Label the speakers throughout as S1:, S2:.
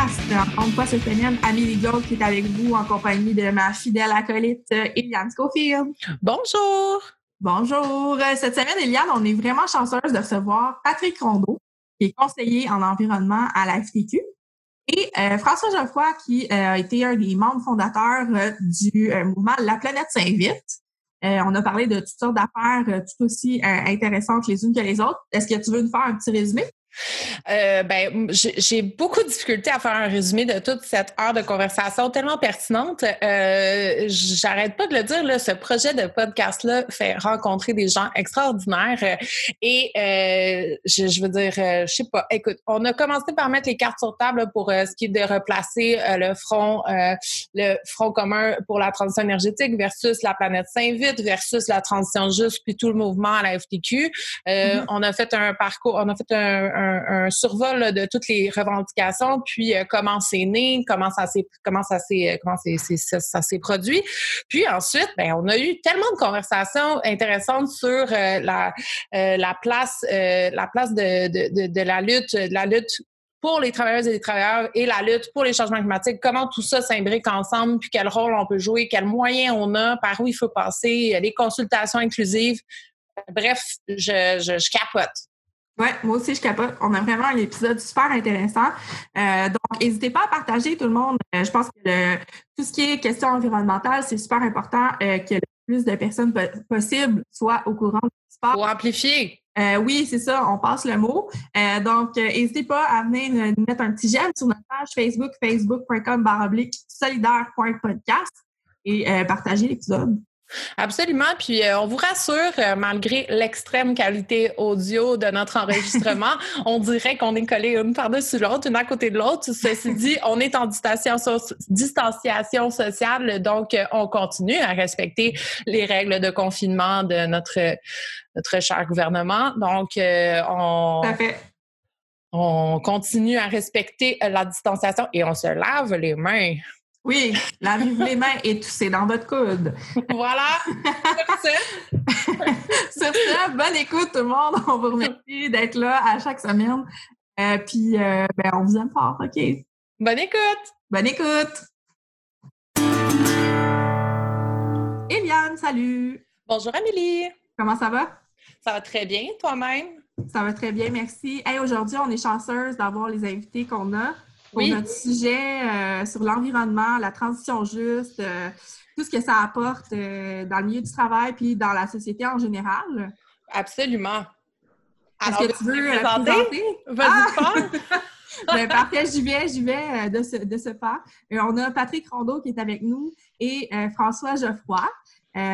S1: podcast. Une fois cette semaine, Amélie Gold qui est avec vous en compagnie de ma fidèle acolyte Eliane Schofield.
S2: Bonjour!
S1: Bonjour! Cette semaine, Eliane, on est vraiment chanceuse de recevoir Patrick Rondeau, qui est conseiller en environnement à la FTQ, et euh, François Geoffroy, qui euh, a été un des membres fondateurs euh, du mouvement La planète s'invite. on a parlé de toutes sortes d'affaires tout aussi intéressantes les unes que les autres. Est-ce que tu veux nous faire un petit résumé?
S2: Euh, ben, j'ai beaucoup de difficultés à faire un résumé de toute cette heure de conversation tellement pertinente. Euh, J'arrête pas de le dire, là, ce projet de podcast-là fait rencontrer des gens extraordinaires. Et euh, je, je, veux dire, je sais pas, écoute, on a commencé par mettre les cartes sur table pour ce qui est de replacer le front, le front commun pour la transition énergétique versus la planète Saint-Vite versus la transition juste, puis tout le mouvement à la FTQ. Mm-hmm. On a fait un parcours, on a fait un un, survol de toutes les revendications, puis euh, comment c'est né, comment ça s'est comment ça s'est euh, comment ça, s'est produit. Puis ensuite, ben on a eu tellement de conversations intéressantes sur euh, la la place la place de, la lutte la lutte pour les travailleuses et les travailleurs et la lutte pour les changements climatiques, comment tout ça s'imbrique ensemble, puis quel rôle on peut jouer, quels moyens on a, par où il faut passer, les consultations inclusives. Bref, je capote.
S1: Oui, moi aussi, je capote. On a vraiment un épisode super intéressant. Euh, donc, n'hésitez pas à partager tout le monde. Euh, je pense que tout ce qui est question environnementale, c'est super important euh, que le plus de personnes possible soient au courant du
S2: sport. Pour amplifier.
S1: oui, c'est ça, on passe le mot. donc, n'hésitez pas à venir nous mettre un petit j'aime sur notre page Facebook, facebook.com solidaire.podcast et partager l'épisode.
S2: Absolument. Puis euh, on vous rassure, euh, malgré l'extrême qualité audio de notre enregistrement, on dirait qu'on est collé une par-dessus l'autre, une à côté de l'autre. Ceci dit, on est en distanciation, sociale, donc euh, on continue à respecter les règles de confinement de notre, notre cher gouvernement. Donc, on... On continue à respecter la distanciation et on se lave les mains.
S1: Oui, lavez-vous les mains et toussez dans votre coude.
S2: Voilà.
S1: Sur ce, bonne écoute tout le monde. On vous remercie d'être là à chaque semaine. Euh, puis, euh, ben, on vous aime fort, OK?
S2: Bonne écoute!
S1: Bonne écoute! Eliane, salut!
S2: Bonjour Amélie!
S1: Comment ça va?
S2: Ça va très bien, toi-même?
S1: Ça va très bien, merci. Hey, aujourd'hui, on est chanceuse d'avoir les invités qu'on a pour notre sujet euh, sur l'environnement, la transition juste, euh, tout ce que ça apporte euh, dans le milieu du travail puis dans la société en général.
S2: Absolument.
S1: Est-ce que tu veux présenter? Vas-y, ah! ben, parfait, j'y vais, j'y vais de ce, de ce pas. on a Patrick Rondeau qui est avec nous et François Geoffroy.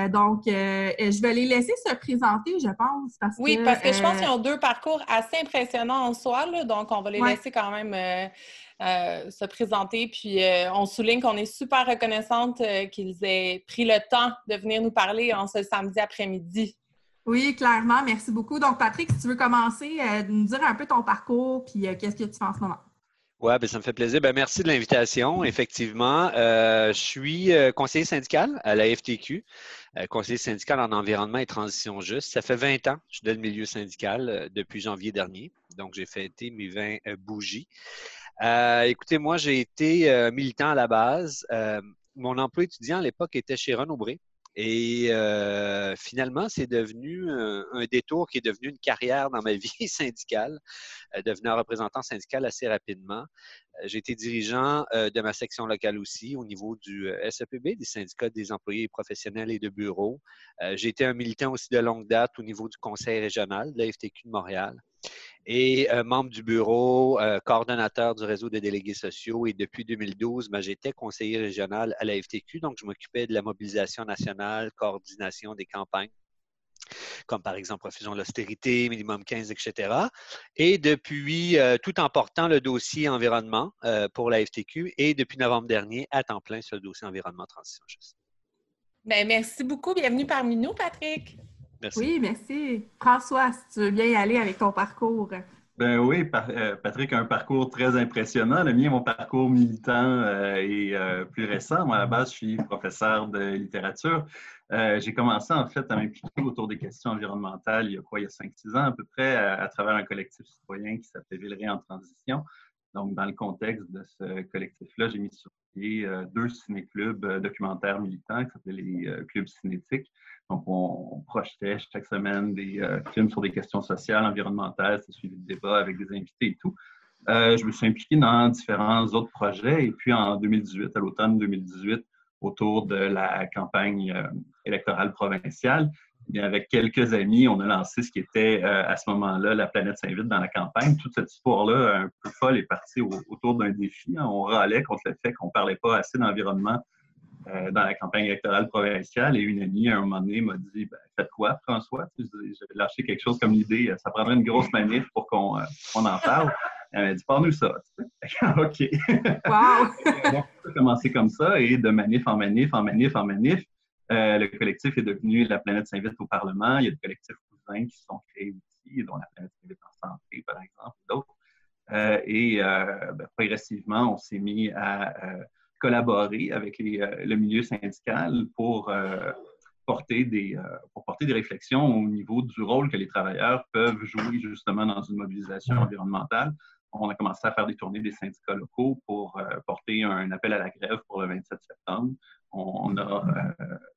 S1: donc, je vais les laisser se présenter, je pense.
S2: Parce oui, parce que je pense qu'ils ont deux parcours assez impressionnants en soi, donc on va les laisser quand même euh, se présenter. Puis euh, on souligne qu'on est super reconnaissante euh, qu'ils aient pris le temps de venir nous parler en ce samedi après-midi.
S1: Oui, clairement. Merci beaucoup. Donc, Patrick, si tu veux commencer, nous dire un peu ton parcours, puis qu'est-ce que tu fais en ce moment?
S3: Oui, ben, ça me fait plaisir. Ben, merci de l'invitation. Effectivement, je suis conseiller syndical à la FTQ, conseiller syndical en environnement et transition juste. Ça fait 20 ans que je suis dans le milieu syndical depuis janvier dernier. Donc, j'ai fêté mes 20 bougies. Euh, écoutez, moi, j'ai été euh, militant à la base. Euh, mon emploi étudiant à l'époque était chez Renaud Bré. Et finalement, c'est devenu un, détour qui est devenu une carrière dans ma vie syndicale, devenant représentant syndical assez rapidement. J'ai été dirigeant de ma section locale aussi au niveau du SEPB, des syndicats des employés professionnels et de bureaux. J'ai été un militant aussi de longue date au niveau du conseil régional de la FTQ de Montréal et euh, membre du bureau, euh, coordonnateur du réseau des délégués sociaux. Et depuis 2012, ben, j'étais conseiller régional à la FTQ, donc je m'occupais de la mobilisation nationale, coordination des campagnes comme par exemple refusons l'austérité, minimum 15, etc. Et depuis, euh, tout en portant le dossier environnement pour la FTQ et depuis novembre dernier, à temps plein sur le dossier environnement transition juste.
S2: Bien, merci beaucoup. Bienvenue parmi nous, Patrick.
S1: Oui, merci. François, si tu veux bien y aller avec ton parcours.
S4: Ben oui, Patrick a un parcours très impressionnant. Le mien, mon parcours militant est plus récent. Moi, à la base, je suis professeur de littérature. J'ai commencé en fait à m'impliquer autour des questions environnementales il y a quoi, il y a 5-6 ans à peu près, à, travers un collectif citoyen qui s'appelait Villeray en transition. Donc, dans le contexte de ce collectif-là, j'ai mis sur pied deux ciné-clubs documentaires militants qui s'appelaient les clubs cinétiques. Donc, on, projetait chaque semaine des euh, films sur des questions sociales, environnementales, c'est suivi de débats avec des invités et tout. Euh, je me suis impliqué dans différents autres projets et puis en 2018, à l'automne 2018, autour de la campagne euh, électorale provinciale, et avec quelques amis, on a lancé ce qui était à ce moment-là la planète s'invite dans la campagne. Toute cette histoire-là, un peu folle, est partie autour d'un défi. On râlait contre le fait qu'on ne parlait pas assez d'environnement euh, dans la campagne électorale provinciale et une amie, à un moment donné, m'a dit ben, Faites quoi, François? J'avais lâché quelque chose comme l'idée ça prendrait une grosse manif pour qu'on euh, en parle. Elle m'a dit Parle-nous ça. OK. Wow Donc, ça a commencé comme ça et de manif en manif, en manif, en manif. Euh, le collectif est devenu La planète s'invite au Parlement. Il y a des collectifs cousins qui sont créés ici, dont La planète s'invite en santé, par exemple, d'autres. et ben, progressivement, on s'est mis à collaborer avec euh, le milieu syndical pour, euh, porter des, euh, pour porter des réflexions au niveau du rôle que les travailleurs peuvent jouer justement dans une mobilisation environnementale. On a commencé à faire des tournées des syndicats locaux pour porter un appel à la grève pour le 27 septembre. On, a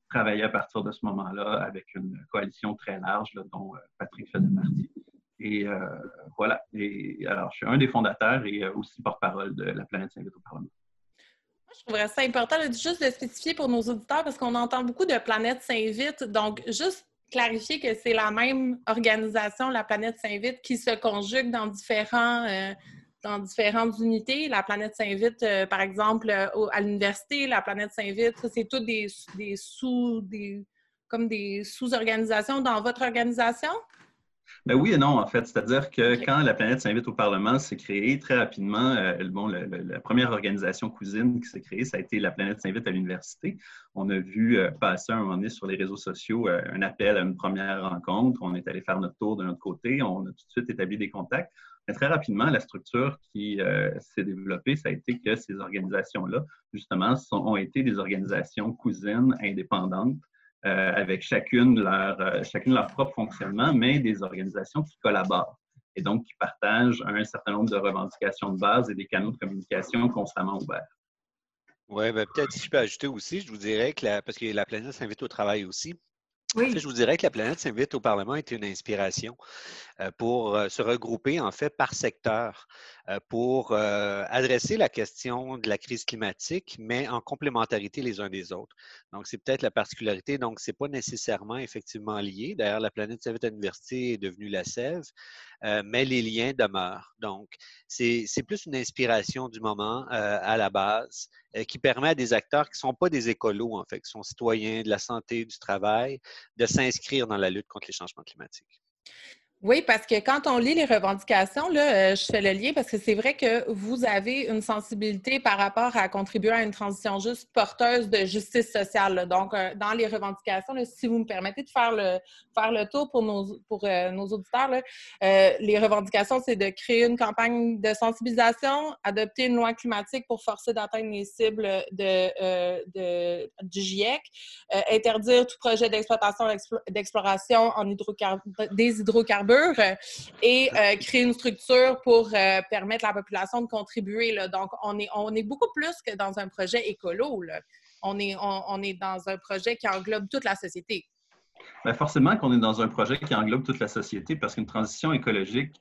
S4: travaillé à partir de ce moment-là avec une coalition très large dont Patrick faisait partie. Et voilà. Et alors, je suis un des fondateurs et aussi porte-parole de la planète Saint-Vite au Parlement
S2: je trouverais ça important juste de spécifier pour nos auditeurs parce qu'on entend beaucoup de Planète Saint-Vite. Donc, juste clarifier que c'est la même organisation, la Planète Saint-Vite, qui se conjugue dans différents. Euh, différentes unités. La planète Saint-Vite, euh, par exemple, à l'université, la planète Saint-Vite, c'est tout des, des sous, des, comme des sous-organisations dans votre organisation?
S4: Ben oui et non, en fait. C'est-à-dire que quand la planète s'invite au Parlement, c'est créé très rapidement. Euh, bon, la première organisation cousine qui s'est créée, ça a été la planète s'invite à l'université. On a vu euh, passer un moment donné sur les réseaux sociaux euh, un appel à une première rencontre. On est allé faire notre tour de notre côté. On a tout de suite établi des contacts. Mais très rapidement, la structure qui s'est développée, ça a été que ces organisations-là, justement, ont été des organisations cousines indépendantes euh, avec chacune leur, euh, chacune leur propre fonctionnement, mais des organisations qui collaborent et donc qui partagent un certain nombre de revendications de base et des canaux de communication constamment ouverts.
S3: Oui, ben, peut-être si je peux ajouter aussi, je vous dirais que parce que la planète s'invite au travail aussi, je vous dirais que la planète s'invite au Parlement été une inspiration euh, pour euh, se regrouper en fait par secteur euh, pour adresser la question de la crise climatique, mais en complémentarité les uns des autres. Donc, c'est peut-être la particularité. Donc, ce n'est pas nécessairement effectivement lié. D'ailleurs, la planète s'invite à l'université est devenue la Sève, mais les liens demeurent. Donc, c'est plus une inspiration du moment à la base qui permet à des acteurs qui ne sont pas des écolos, en fait, qui sont citoyens de la santé, du travail, de s'inscrire dans la lutte contre les changements climatiques.
S2: Oui, parce que quand on lit les revendications, euh, je fais le lien parce que c'est vrai que vous avez une sensibilité par rapport à contribuer à une transition juste porteuse de justice sociale. Donc, euh, dans les revendications, si vous me permettez de faire le, faire le tour pour nos, pour, euh, nos auditeurs, les revendications, c'est de créer une campagne de sensibilisation, adopter une loi climatique pour forcer d'atteindre les cibles de, du GIEC, interdire tout projet d'exploitation d'exploration en des hydrocarbures euh, et euh, créer une structure pour euh, permettre à la population de contribuer. Donc, on est, on est beaucoup plus que dans un projet écolo. On, est, on, est dans un projet qui englobe toute la société.
S4: Bien, forcément qu'on est dans un projet qui englobe toute la société parce qu'une transition écologique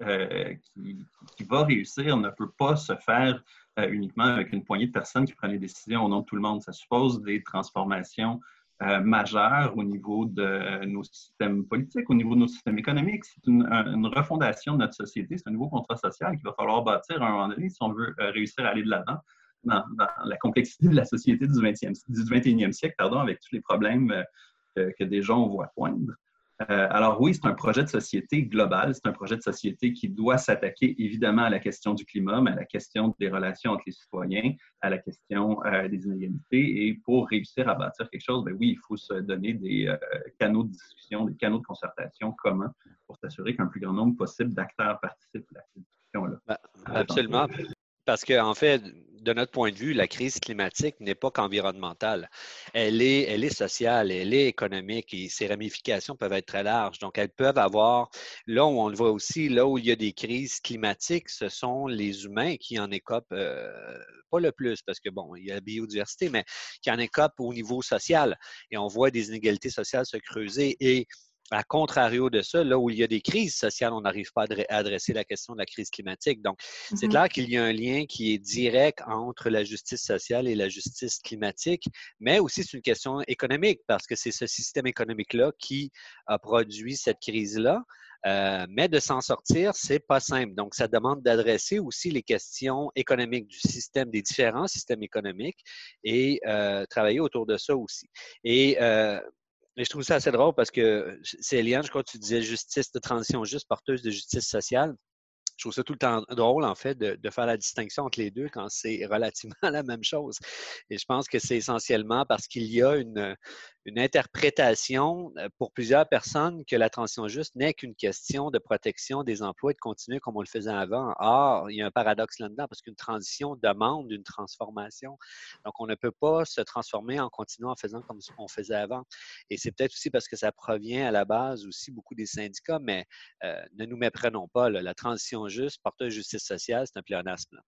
S4: qui, va réussir ne peut pas se faire uniquement avec une poignée de personnes qui prennent des décisions au nom de tout le monde. Ça suppose des transformations euh, majeur au niveau de nos systèmes politiques, au niveau de nos systèmes économiques. C'est une, refondation de notre société, c'est un nouveau contrat social qu'il va falloir bâtir à un moment donné si on veut euh, réussir à aller de l'avant dans, la complexité de la société du, 20e, du 21e siècle, pardon, avec tous les problèmes euh, que, que des gens voit poindre. Euh, alors oui, c'est un projet de société global, c'est un projet de société qui doit s'attaquer évidemment à la question du climat, mais à la question des relations entre les citoyens, à la question euh, des inégalités. Et pour réussir à bâtir quelque chose, ben oui, il faut se donner des euh, canaux de discussion, des canaux de concertation communs pour s'assurer qu'un plus grand nombre possible d'acteurs participent à l'activité. question-là.
S3: Ben, absolument. Parce qu'en en fait, de notre point de vue, la crise climatique n'est pas qu'environnementale. Elle est, sociale, elle est économique et ses ramifications peuvent être très larges. Donc, elles peuvent avoir, là où on le voit aussi, là où il y a des crises climatiques, ce sont les humains qui en écopent, euh, pas le plus, parce que bon, il y a la biodiversité, mais qui en écopent au niveau social. Et on voit des inégalités sociales se creuser et à contrario de ça, là où il y a des crises sociales, on n'arrive pas à adresser la question de la crise climatique. Donc, c'est mm-hmm. clair qu'il y a un lien qui est direct entre la justice sociale et la justice climatique, mais aussi c'est une question économique parce que c'est ce système économique-là qui a produit cette crise-là. Euh, mais de s'en sortir, c'est pas simple. Donc, ça demande d'adresser aussi les questions économiques du système, des différents systèmes économiques et euh, travailler autour de ça aussi. Et euh, mais je trouve ça assez drôle parce que c'est Eliane, je crois que tu disais justice de transition juste, porteuse de justice sociale je trouve ça tout le temps drôle, en fait, de, faire la distinction entre les deux quand c'est relativement la même chose. Et je pense que c'est essentiellement parce qu'il y a une, une interprétation euh, pour plusieurs personnes que la transition juste n'est qu'une question de protection des emplois et de continuer comme on le faisait avant. Or, il y a un paradoxe là-dedans parce qu'une transition demande une transformation. Donc, on ne peut pas se transformer en continuant en faisant comme on faisait avant. Et c'est peut-être aussi parce que ça provient à la base aussi beaucoup des syndicats, mais euh, ne nous méprenons pas. la transition juste, porteuse de justice sociale, c'est un pléonasme.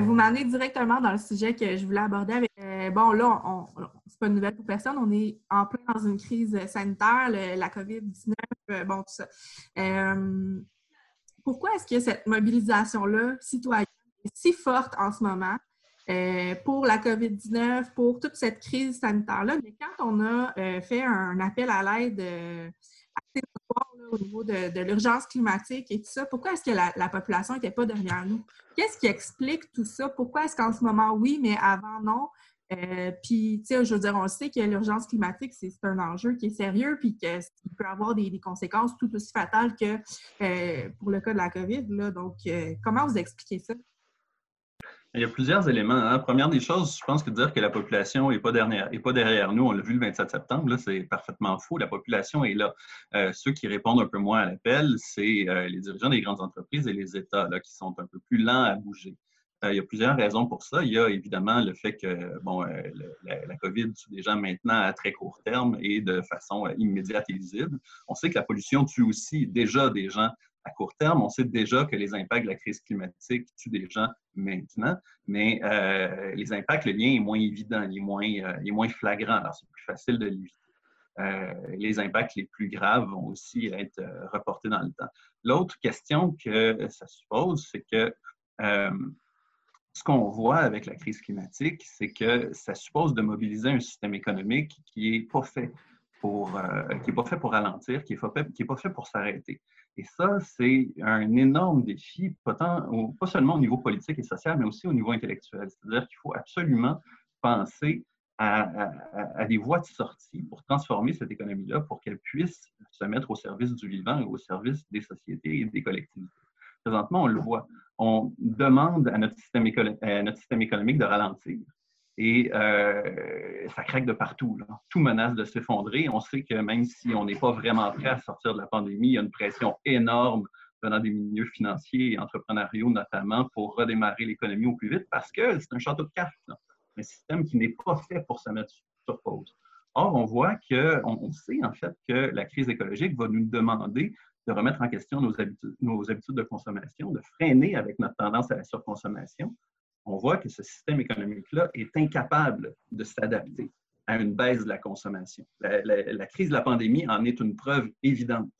S1: Vous m'amenez directement dans le sujet que je voulais aborder avec. Euh, bon, là, on, c'est pas une nouvelle pour personne. On est en plein dans une crise sanitaire, la COVID-19, euh, bon, tout ça. Euh, pourquoi est-ce que cette mobilisation-là citoyenne est si forte en ce moment pour la COVID-19, pour toute cette crise sanitaire-là? Mais quand on a fait un appel à l'aide au niveau de, l'urgence climatique et tout ça, pourquoi est-ce que la, population n'était pas derrière nous? Qu'est-ce qui explique tout ça? Pourquoi est-ce qu'en ce moment, oui, mais avant, non? Euh, puis, tu sais, je veux dire, on sait que l'urgence climatique, c'est un enjeu qui est sérieux, puis qu'il peut avoir des, conséquences tout aussi fatales que euh, pour le cas de la COVID. Là. Donc, euh, comment vous expliquez ça?
S4: Il y a plusieurs éléments. Hein. Première des choses, je pense que dire que la population n'est pas, derrière, pas derrière nous, on l'a vu le 27 septembre, c'est parfaitement faux. La population est là. Euh, ceux qui répondent un peu moins à l'appel, c'est euh, les dirigeants des grandes entreprises et les États qui sont un peu plus lents à bouger. Euh, il y a plusieurs raisons pour ça. Il y a évidemment le fait que bon, la, la, COVID tue des gens maintenant à très court terme et de façon immédiate et visible. On sait que la pollution tue aussi déjà des gens à court terme. On sait déjà que les impacts de la crise climatique tuent des gens maintenant, mais euh, les impacts, le lien est moins évident, il est moins, euh, il est moins flagrant, alors c'est plus facile de l'éviter. Euh, les impacts les plus graves vont aussi être reportés dans le temps. L'autre question que ça suppose, c'est que ce qu'on voit avec la crise climatique, c'est que ça suppose de mobiliser un système économique qui n'est pas fait pour, qui est pas fait pour ralentir, qui n'est pas, pas fait pour s'arrêter. Et ça, c'est un énorme défi, pas, seulement au niveau politique et social, mais aussi au niveau intellectuel. C'est-à-dire qu'il faut absolument penser à, des voies de sortie pour transformer cette économie-là, pour qu'elle puisse se mettre au service du vivant et au service des sociétés et des collectivités. Présentement, on le voit. On demande à notre système économique de ralentir. Et euh, ça craque de partout. Tout menace de s'effondrer. On sait que même si on n'est pas vraiment prêt à sortir de la pandémie, il y a une pression énorme venant des milieux financiers et entrepreneuriaux notamment pour redémarrer l'économie au plus vite parce que c'est un château de cartes. Un système qui n'est pas fait pour se mettre sur pause. Or, on voit que, on, sait en fait que la crise écologique va nous demander de remettre en question nos habitudes, nos habitudes de consommation, de freiner avec notre tendance à la surconsommation, on voit que ce système économique-là est incapable de s'adapter à une baisse de la consommation. La, crise de la pandémie en est une preuve évidente.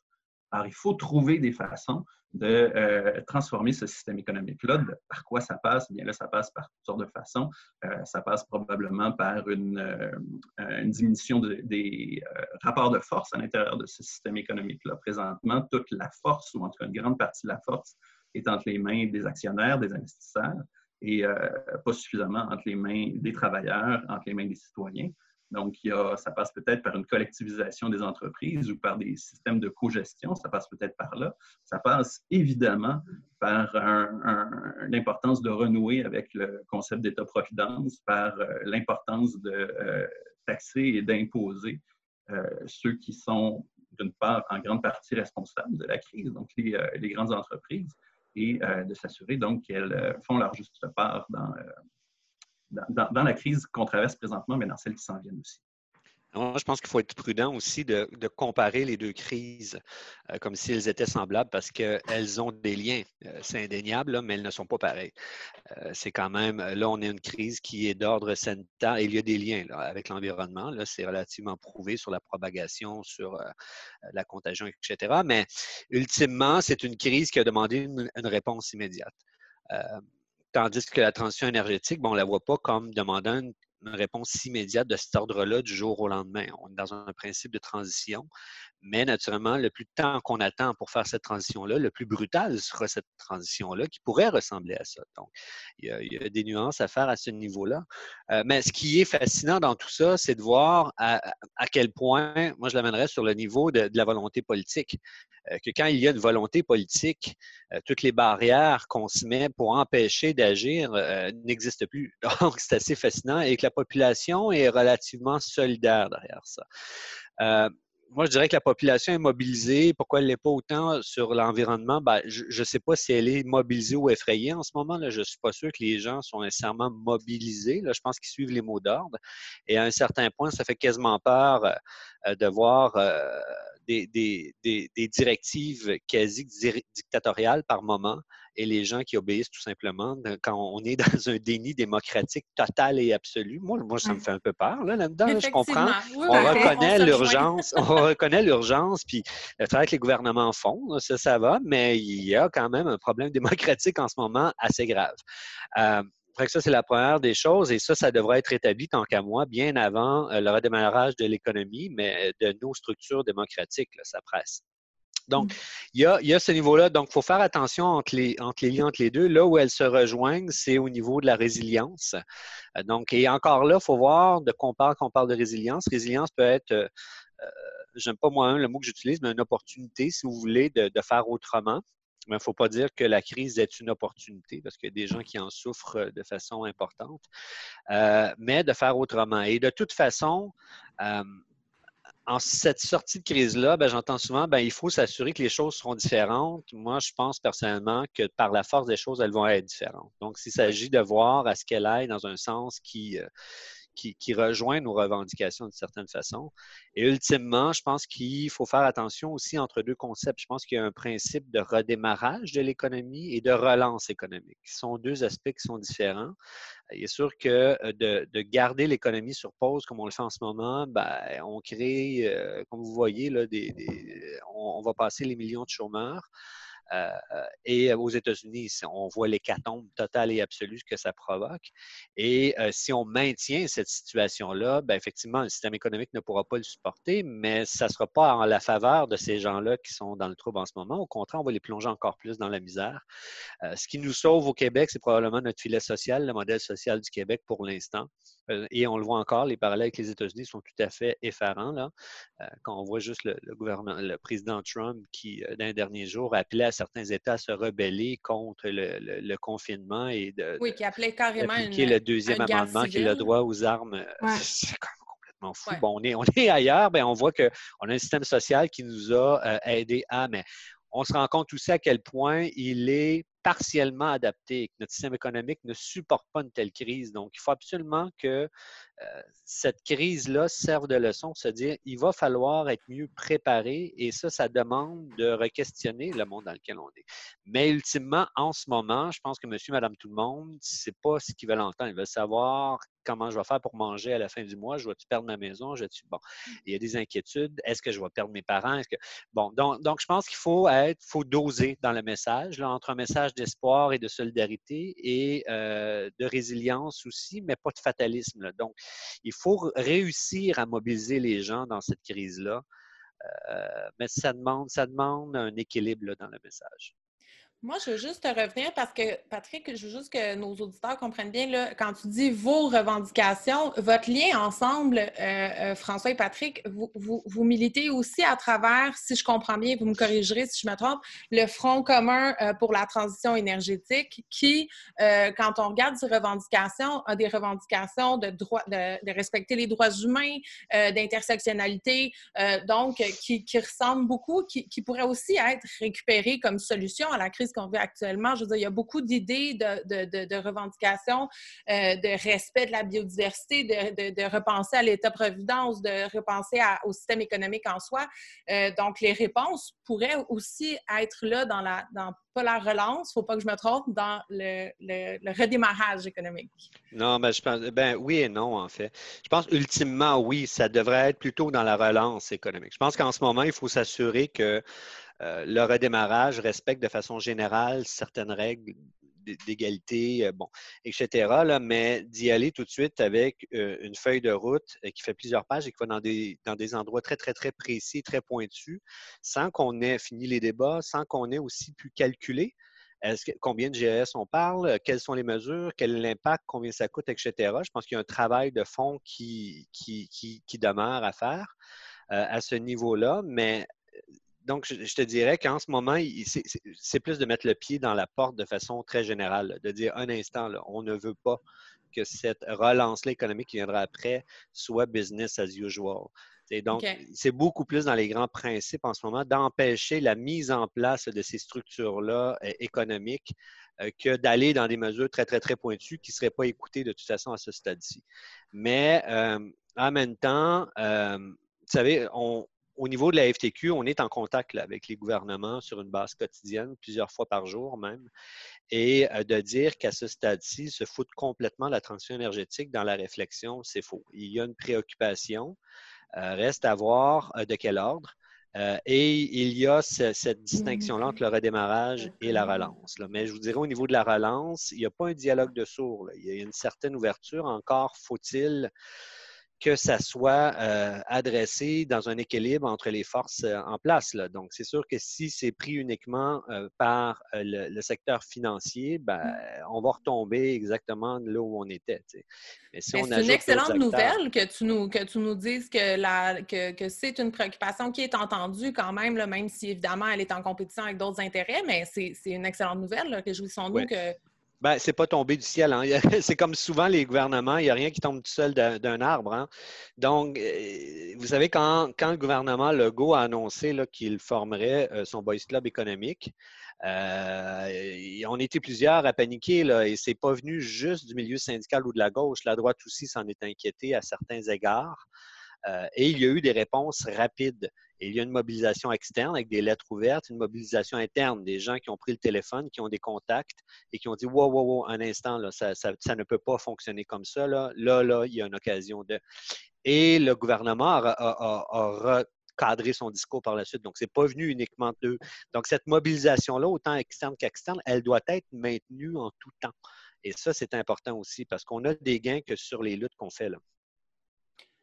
S4: Alors, il faut trouver des façons de euh, transformer ce système économique-là. Par quoi ça passe? Eh bien là, ça passe par toutes sortes de façons. Euh, ça passe probablement par une, euh, diminution des rapports de force à l'intérieur de ce système économique-là. Présentement, toute la force, ou en tout cas une grande partie de la force, est entre les mains des actionnaires, des investisseurs et euh, pas suffisamment entre les mains des travailleurs, entre les mains des citoyens. Donc, ça passe peut-être par une collectivisation des entreprises ou par des systèmes de co-gestion, ça passe peut-être par là. Ça passe évidemment par l'importance de renouer avec le concept d'État-providence, par euh, l'importance de euh, taxer et d'imposer ceux qui sont d'une part, en grande partie responsables de la crise, donc les grandes entreprises, et de s'assurer donc qu'elles font leur juste part dans, dans, dans, la crise qu'on traverse présentement, mais dans celle qui s'en vient aussi.
S3: Moi, je pense qu'il faut être prudent aussi de, comparer les deux crises euh, comme si elles étaient semblables parce qu'elles ont des liens. Euh, c'est indéniable, mais elles ne sont pas pareilles. Euh, c'est quand même, là, on a une crise qui est d'ordre sanitaire et il y a des liens avec l'environnement. C'est relativement prouvé sur la propagation, sur la contagion, etc. Mais ultimement, c'est une crise qui a demandé une, réponse immédiate. tandis que la transition énergétique, bon, on ne la voit pas comme demandant une une réponse immédiate de cet ordre-là du jour au lendemain. On est dans un principe de transition, mais naturellement, le plus de temps qu'on attend pour faire cette transition-là, le plus brutal sera cette transition-là qui pourrait ressembler à ça. Donc, il y a, des nuances à faire à ce niveau-là. Euh, mais ce qui est fascinant dans tout ça, c'est de voir à, quel point, moi je l'amènerais sur le niveau de, la volonté politique, euh, que quand il y a une volonté politique, euh, toutes les barrières qu'on se met pour empêcher d'agir n'existent plus. Donc, c'est assez fascinant et que la population est relativement solidaire derrière ça moi, je dirais que la population est mobilisée. Pourquoi elle n'est pas autant sur l'environnement? Ben, je ne sais pas si elle est mobilisée ou effrayée en ce moment. Là. Je ne suis pas sûr que les gens sont nécessairement mobilisés. Là. Je pense qu'ils suivent les mots d'ordre. Et à un certain point, ça fait quasiment peur euh, de voir euh, des, des, des, directives quasi dictatoriales par moment et les gens qui obéissent tout simplement quand on est dans un déni démocratique total et absolu. Moi, moi ça me fait un peu peur là, dedans je comprends. on, reconnaît l'urgence, on reconnaît l'urgence, puis le travail que les gouvernements font, ça, ça va, mais il y a quand même un problème démocratique en ce moment assez grave. Euh, ça, c'est la première des choses et ça, ça devrait être établi tant qu'à moi bien avant euh, le redémarrage de l'économie, mais de nos structures démocratiques, ça presse. Donc, mmh. il y a, ce niveau-là. Donc, il faut faire attention entre les, entre les liens entre les deux. Là où elles se rejoignent, c'est au niveau de la résilience. Euh, donc, et encore là, il faut voir de quoi on parle quand on parle de résilience. Résilience peut être, euh, euh, j'aime pas moi le mot que j'utilise, mais une opportunité, si vous voulez, de, faire autrement. Mais il ne faut pas dire que la crise est une opportunité parce qu'il y a des gens qui en souffrent de façon importante. mais de faire autrement. Et de toute façon, en cette sortie de crise-là, ben, j'entends souvent, ben, il faut s'assurer que les choses seront différentes. Moi, je pense personnellement que par la force des choses, elles vont être différentes. Donc, s'il s'agit de voir à ce qu'elle aille dans un sens qui, euh, qui, rejoint nos revendications d'une certaine façon. Et ultimement, je pense qu'il faut faire attention aussi entre deux concepts. Je pense qu'il y a un principe de redémarrage de l'économie et de relance économique. Ce sont deux aspects qui sont différents. Il est sûr que euh, de, de garder l'économie sur pause, comme on le fait en ce moment, ben, on crée, euh, comme vous voyez, là, des, on va passer les millions de chômeurs. Euh, et aux États-Unis, on voit l'hécatombe totale et absolue que ça provoque. Et euh, si on maintient cette situation-là, ben, effectivement, le système économique ne pourra pas le supporter, mais ça ne sera pas en la faveur de ces gens-là qui sont dans le trouble en ce moment. Au contraire, on va les plonger encore plus dans la misère. Euh, ce qui nous sauve au Québec, c'est probablement notre filet social, le modèle social du Québec pour l'instant. et on le voit encore, les parallèles avec les États-Unis sont tout à fait effarants. Là. quand on voit juste le, président Trump qui, dans les derniers jours, a appelé à certains États à se rebeller contre le, confinement et de,
S2: oui, qui appelait carrément
S3: le deuxième amendement qui est le droit aux armes. Euh, c'est complètement fou. Bon, on est, on est ailleurs, ben, on voit qu'on a un système social qui nous a euh, aidés à, mais on se rend compte aussi à quel point il est partiellement adapté, que notre système économique ne supporte pas une telle crise. Donc, il faut absolument que cette crise-là serve de leçon, se dire il va falloir être mieux préparé et ça, ça demande de re-questionner le monde dans lequel on est. Mais ultimement, en ce moment, je pense que monsieur, madame, tout le monde, c'est pas ce qu'ils veulent entendre. Ils veulent savoir comment je vais faire pour manger à la fin du mois. Je vais-tu perdre ma maison? Je Bon, il y a des inquiétudes. Est-ce que je vais perdre mes parents? Que... Bon, donc, donc, je pense qu'il faut doser dans le message, entre un message d'espoir et de solidarité et euh, de résilience aussi, mais pas de fatalisme. Donc, il faut réussir à mobiliser les gens dans cette crise-là, euh, mais ça demande, ça demande un équilibre dans le message.
S2: Moi, je veux juste te revenir parce que, Patrick, je veux juste que nos auditeurs comprennent bien, là, quand tu dis vos revendications, votre lien ensemble, euh, euh, François et Patrick, vous, vous, militez aussi à travers, si je comprends bien, vous me corrigerez si je me trompe, le Front commun euh, pour la transition énergétique qui, quand on regarde ces revendications, a des revendications de, droit, de, respecter les droits humains, d'intersectionnalité, donc qui, qui ressemblent beaucoup, qui, qui pourraient aussi être récupérées comme solution à la crise qu'on vit actuellement. Je veux dire, il y a beaucoup d'idées, de, revendications, euh, de respect de la biodiversité, de, repenser à l'État-providence, de repenser au système économique en soi. Euh, donc, les réponses pourraient aussi être là dans la, dans, pas la relance, faut pas que je me trompe, dans le, redémarrage économique.
S3: Non, mais je pense, ben oui et non, en fait. Je pense ultimement, oui, ça devrait être plutôt dans la relance économique. Je pense qu'en ce moment, il faut s'assurer que euh, le redémarrage respecte de façon générale certaines règles d'égalité, euh, bon, etc. Mais d'y aller tout de suite avec euh, une feuille de route qui fait plusieurs pages et qui va dans des, dans des endroits très, très, très précis, très pointus, sans qu'on ait fini les débats, sans qu'on ait aussi pu calculer combien de GS on parle, quelles sont les mesures, quel est l'impact, combien ça coûte, etc. Je pense qu'il y a un travail de fond qui, qui, qui, demeure à faire à ce niveau-là, mais donc, je, te dirais qu'en ce moment, c'est plus de mettre le pied dans la porte de façon très générale, de dire un instant, on ne veut pas que cette relance-là économique qui viendra après soit business as usual. Et donc, c'est beaucoup plus dans les grands principes en ce moment d'empêcher la mise en place de ces structures-là euh, économiques euh, que d'aller dans des mesures très, très, très pointues qui ne seraient pas écoutées de toute façon à ce stade-ci. Mais euh, en même temps, vous savez, on, au niveau de la FTQ, on est en contact avec les gouvernements sur une base quotidienne, plusieurs fois par jour même, et euh, de dire qu'à ce stade-ci, se foutent complètement la transition énergétique dans la réflexion, c'est faux. Il y a une préoccupation, euh, reste à voir euh, de quel ordre. et il y a cette distinction-là entre le redémarrage et la relance. Mais je vous dirais, au niveau de la relance, il n'y a pas un dialogue de sourds. Il y a une certaine ouverture. Encore faut-il que ça soit euh, adressé dans un équilibre entre les forces euh, en place. Là. Donc, c'est sûr que si c'est pris uniquement euh, par le, secteur financier, ben, mmh. on va retomber exactement là où on était.
S2: c'est une excellente nouvelle que tu nous, que tu nous dises que, la, que, que c'est une préoccupation qui est entendue quand même, là, même si évidemment elle est en compétition avec d'autres intérêts, mais c'est une excellente nouvelle. Réjouissons-nous que
S3: ben, c'est pas tombé du ciel. Hein. C'est comme souvent les gouvernements, il n'y a rien qui tombe tout seul d'un arbre. Hein. Donc, euh, vous savez, quand, quand, le gouvernement Legault a annoncé qu'il formerait euh, son Boys Club économique, euh, on était plusieurs à paniquer là, et c'est pas venu juste du milieu syndical ou de la gauche. La droite aussi s'en est inquiétée à certains égards. Et il y a eu des réponses rapides il y a une mobilisation externe avec des lettres ouvertes, une mobilisation interne, des gens qui ont pris le téléphone, qui ont des contacts et qui ont dit Wow, wow, wow, un instant, ça, ne peut pas fonctionner comme ça. Là. là, il y a une occasion de. Et le gouvernement a, recadré son discours par la suite. Donc, ce n'est pas venu uniquement d'eux. Donc, cette mobilisation-là, autant externe qu'externe, elle doit être maintenue en tout temps. Et ça, c'est important aussi parce qu'on a des gains que sur les luttes qu'on fait.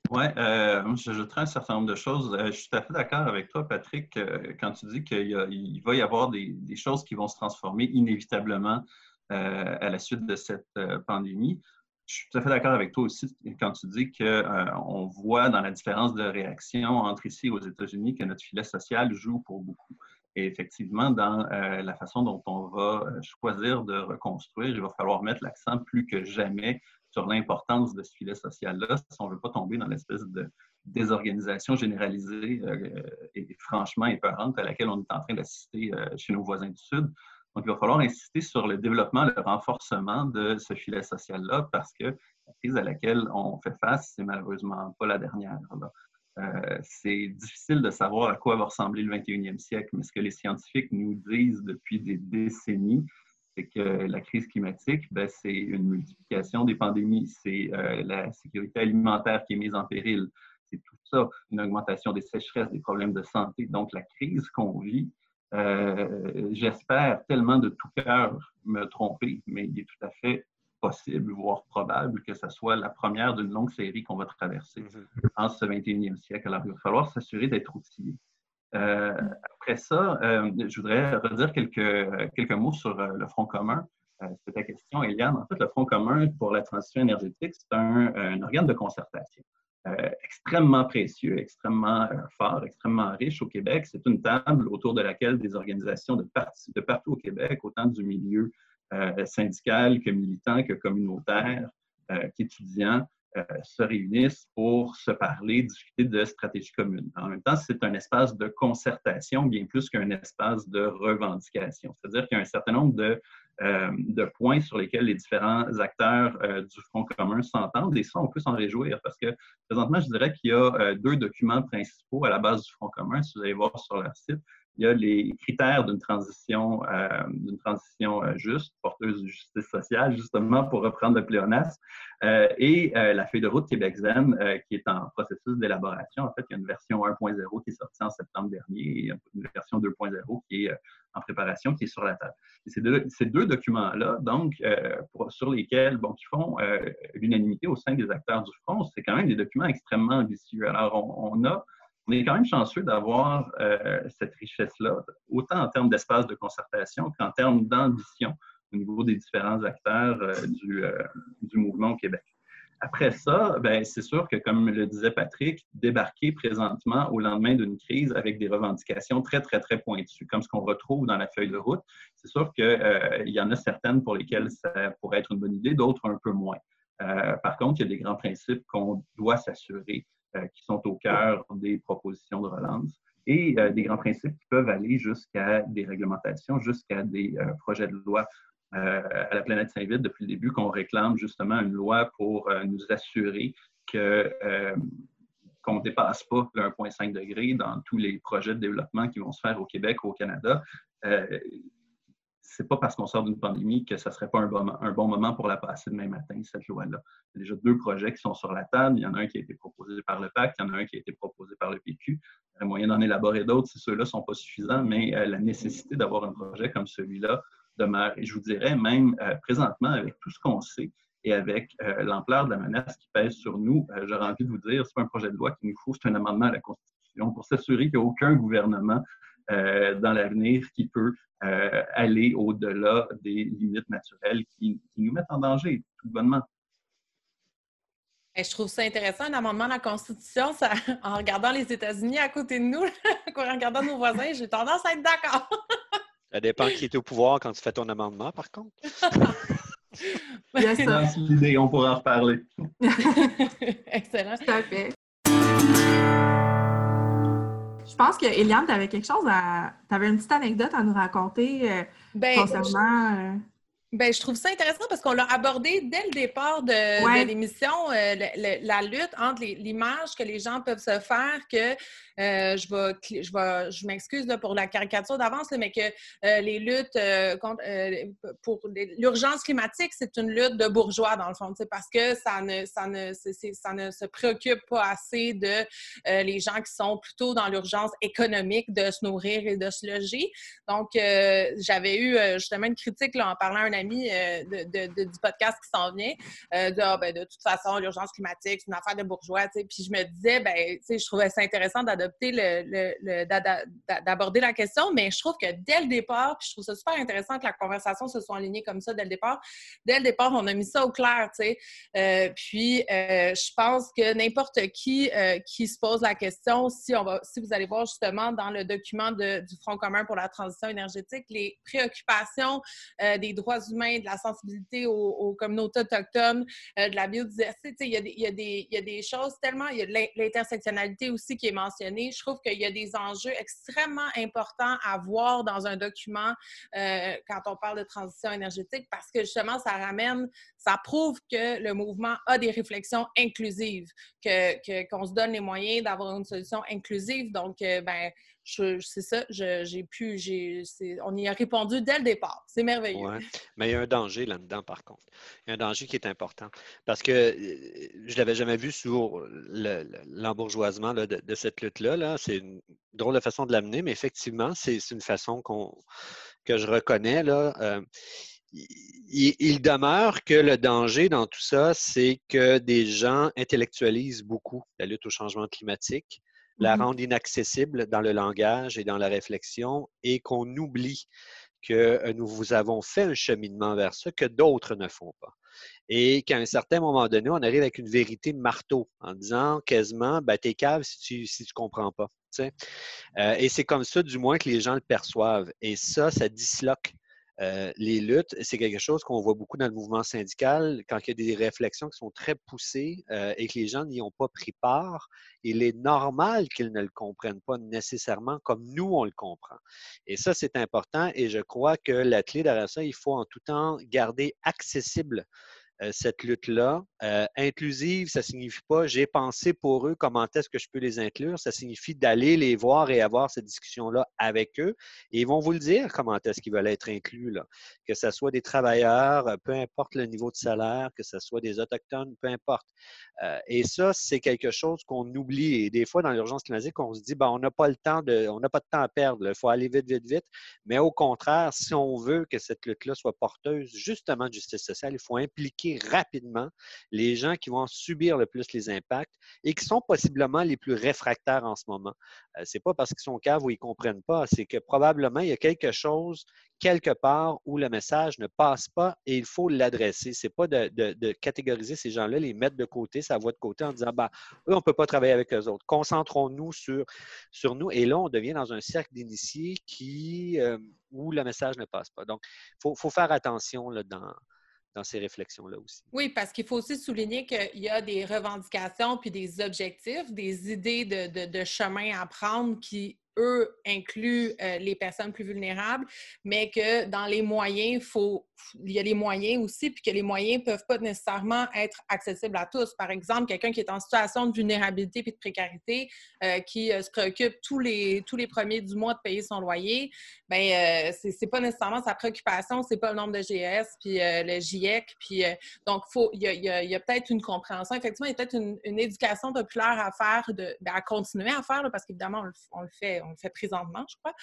S4: Oui, euh, j'ajouterais un certain nombre de choses. Euh, je suis tout à fait d'accord avec toi, Patrick, euh, quand tu dis qu'il va y avoir des, choses qui vont se transformer inévitablement euh, à la suite de cette pandémie. Je suis tout à fait d'accord avec toi aussi quand tu dis qu'on voit dans la différence de réaction entre ici et aux États-Unis que notre filet social joue pour beaucoup. Et effectivement, dans la façon dont on va choisir de reconstruire, il va falloir mettre l'accent plus que jamais sur l'importance de ce filet social-là si on ne veut pas tomber dans l'espèce de désorganisation généralisée euh, et franchement épeurante à laquelle on est en train d'assister euh, chez nos voisins du Sud. Donc, il va falloir insister sur le développement, le renforcement de ce filet social-là parce que la crise à laquelle on fait face, c'est malheureusement pas la dernière. Euh, c'est difficile de savoir à quoi va ressembler le 21e siècle, mais ce que les scientifiques nous disent depuis des décennies, c'est que la crise climatique, ben, c'est une multiplication des pandémies, c'est euh, la sécurité alimentaire qui est mise en péril, c'est tout ça, une augmentation des sécheresses, des problèmes de santé. Donc, la crise qu'on vit, euh, j'espère tellement de tout cœur me tromper, mais il est tout à fait possible, voire probable, que ce soit la première d'une longue série qu'on va traverser mm-hmm. en ce 21e siècle. Alors, il va falloir s'assurer d'être outillé. Après ça, je voudrais redire quelques, quelques mots sur le Front commun. C'est ta question, Eliane. En fait, le Front commun pour la transition énergétique, c'est un, organe de concertation. extrêmement précieux, extrêmement fort, extrêmement riche au Québec. C'est une table autour de laquelle des organisations de, de partout au Québec, autant du milieu syndical que militant que communautaire, qu'étudiant, euh, se réunissent pour se parler, discuter de stratégies communes. En même temps, c'est un espace de concertation bien plus qu'un espace de revendication. C'est-à-dire qu'il y a un certain nombre de, euh, points sur lesquels les différents acteurs euh, du Front commun s'entendent et ça, on peut s'en réjouir parce que présentement, je dirais qu'il y a deux documents principaux à la base du Front commun, si vous allez voir sur leur site il y a les critères d'une transition, euh, transition euh, juste, porteuse de justice sociale, justement, pour reprendre le pléonasme, euh, et la feuille de route Québec qui est en processus d'élaboration. En fait, il y a une version 1.0 qui est sortie en septembre dernier et une version 2.0 qui est en préparation, qui est sur la table. Ces deux, deux documents-là, donc, sur lesquels, bon, qui font l'unanimité au sein des acteurs du front, c'est quand même des documents extrêmement ambitieux. Alors, on a on est quand même chanceux d'avoir euh, cette richesse-là, autant en termes d'espace de concertation qu'en termes d'ambition au niveau des différents acteurs euh, euh, du, mouvement au Québec. Après ça, ben, c'est sûr que, comme le disait Patrick, débarquer présentement au lendemain d'une crise avec des revendications très, très, très pointues, comme ce qu'on retrouve dans la feuille de route, c'est sûr qu'il y en a certaines pour lesquelles ça pourrait être une bonne idée, d'autres un peu moins. par contre, il y a des grands principes qu'on doit s'assurer qui sont au cœur des propositions de relance et euh, des grands principes qui peuvent aller jusqu'à des réglementations, jusqu'à des euh, projets de loi. à la planète Saint-Vite, depuis le début, qu'on réclame justement une loi pour nous assurer que qu'on ne dépasse pas le 1,5 degré dans tous les projets de développement qui vont se faire au Québec ou au Canada c'est pas parce qu'on sort d'une pandémie que ne serait pas un bon, moment pour la passer demain matin, cette loi-là. Il y a déjà deux projets qui sont sur la table. Il y en a un qui a été proposé par le PAC, il y en a un qui a été proposé par le PQ. Il y a moyen d'en élaborer d'autres si ceux-là sont pas suffisants, mais euh, la nécessité d'avoir un projet comme celui-là demeure. Et je vous dirais même euh, présentement, avec tout ce qu'on sait et avec euh, l'ampleur de la menace qui pèse sur nous, j'aurais envie de vous dire, ce n'est pas un projet de loi qu'il nous faut, c'est un amendement à la Constitution pour s'assurer qu'il n'y a aucun gouvernement dans l'avenir qui peut euh, aller au-delà des limites naturelles qui, nous mettent en danger, tout bonnement.
S2: Ben, je trouve ça intéressant, un amendement à la Constitution, ça, en regardant les États-Unis à côté de nous, en regardant nos voisins, j'ai tendance à être d'accord.
S3: ça dépend qui est au pouvoir quand tu fais ton amendement, par contre.
S4: yes, l'idée, on pourra en reparler.
S2: Excellent.
S1: Tout à fait. Je pense que Eliane, tu avais quelque chose à. Tu avais une petite anecdote à nous raconter euh, ben, concernant.
S2: Ben, je trouve ça intéressant parce qu'on l'a abordé dès le départ de, l'émission, euh, la lutte entre l'image que les gens peuvent se faire que euh, je vais, je vais, je m'excuse pour la caricature d'avance, mais que euh, les luttes contre, pour l'urgence climatique, c'est une lutte de bourgeois dans le fond, parce que ça ne, ça ne, ça ne se préoccupe pas assez de les gens qui sont plutôt dans l'urgence économique de se nourrir et de se loger. Donc, j'avais eu justement une critique là, en parlant à un euh, de, du podcast qui s'en vient, euh, de, ah, ben, de toute façon, l'urgence climatique, c'est une affaire de bourgeois. Puis je me disais, ben, je trouvais ça intéressant d'adopter le, d'aborder la question, mais je trouve que dès le départ, puis je trouve ça super intéressant que la conversation se soit alignée comme ça dès le départ. Dès le départ, on a mis ça au clair, tu sais. Euh, puis je pense que n'importe qui qui se pose la question, si on va, si vous allez voir justement dans le document du Front commun pour la transition énergétique, les préoccupations des droits humains, de la sensibilité aux, communautés autochtones, euh, de la biodiversité. Il y, a des, choses tellement. Il y a l'intersectionnalité aussi qui est mentionnée. Je trouve qu'il y a des enjeux extrêmement importants à voir dans un document euh, quand on parle de transition énergétique parce que justement, ça ramène, ça prouve que le mouvement a des réflexions inclusives, qu'on que, se donne les moyens d'avoir une solution inclusive. Donc, euh, ben, c'est ça, j'ai pu, on y a répondu dès le départ. C'est merveilleux.
S3: Mais il y a un danger là-dedans, par contre. Il y a un danger qui est important. Parce que euh, je ne l'avais jamais vu sur l'embourgeoisement de, cette lutte-là. c'est une drôle de façon de l'amener, mais effectivement, c'est une façon que je reconnais. Euh, il, demeure que le danger dans tout ça, c'est que des gens intellectualisent beaucoup la lutte au changement climatique la
S1: Mhm.
S3: rendre inaccessible dans le langage et dans la réflexion et qu'on oublie que euh, nous vous avons fait un cheminement vers ça que d'autres ne font pas. Et qu'à un certain moment donné, on arrive avec une vérité marteau en disant quasiment, ben, t'es cave si tu si tu comprends pas. Euh, et c'est comme ça, du moins, que les gens le perçoivent. Et ça, ça disloque euh, les luttes. C'est quelque chose qu'on voit beaucoup dans le mouvement syndical quand il y a des réflexions qui sont très poussées euh, et que les gens n'y ont pas pris part. Il est normal qu'ils ne le comprennent pas nécessairement comme nous, on le comprend. Et ça, c'est important et je crois que la clé derrière ça, il faut en tout temps garder accessible cette lutte-là. Euh, inclusive, ça signifie pas j'ai pensé pour eux comment est-ce que je peux les inclure. Ça signifie d'aller les voir et avoir cette discussion-là avec eux. Et ils vont vous le dire comment est-ce qu'ils veulent être inclus. Là. Que ce soit des travailleurs, euh, peu importe le niveau de salaire, que ce soit des autochtones, peu importe. Euh, et ça, c'est quelque chose qu'on oublie. Et des fois, dans l'urgence climatique, on se dit, ben, on n'a pas le temps de, on n'a pas de temps à perdre. Il faut aller vite, vite, vite. Mais au contraire, si on veut que cette lutte-là soit porteuse justement de justice sociale, il faut impliquer rapidement les gens qui vont subir le plus les impacts et qui sont possiblement les plus réfractaires en ce moment. Euh, c'est pas parce qu'ils sont caves ou ils comprennent pas, c'est que probablement il y a quelque chose quelque part où le message ne passe pas et il faut l'adresser. C'est pas de, de- catégoriser ces gens-là, les mettre de côté, sa voix de côté en disant, bah, eux, on ne peut pas travailler avec eux autres. Concentrons-nous sur, sur nous. Et là, on devient dans un cercle d'initiés qui, euh, où le message ne passe pas. Donc, il faut, faut faire attention là, dans, dans ces réflexions-là aussi.
S2: Oui, parce qu'il faut aussi souligner qu'il y a des revendications puis des objectifs, des idées de, de- de chemin à prendre qui, eux, incluent euh, les personnes plus vulnérables, mais que dans les moyens, il y a les moyens aussi, puis que les moyens ne peuvent pas nécessairement être accessibles à tous. Par exemple, quelqu'un qui est en situation de vulnérabilité puis de précarité, euh, qui euh, se préoccupe tous les, tous les premiers du mois de payer son loyer, euh, c'est c'est pas nécessairement sa préoccupation, c'est pas le nombre de GS puis le GIEC, puis donc il y a, peut-être une compréhension. Effectivement, il y a peut-être une, éducation populaire à faire, ben, à continuer à faire parce qu'évidemment on le fait, fait présentement, je crois.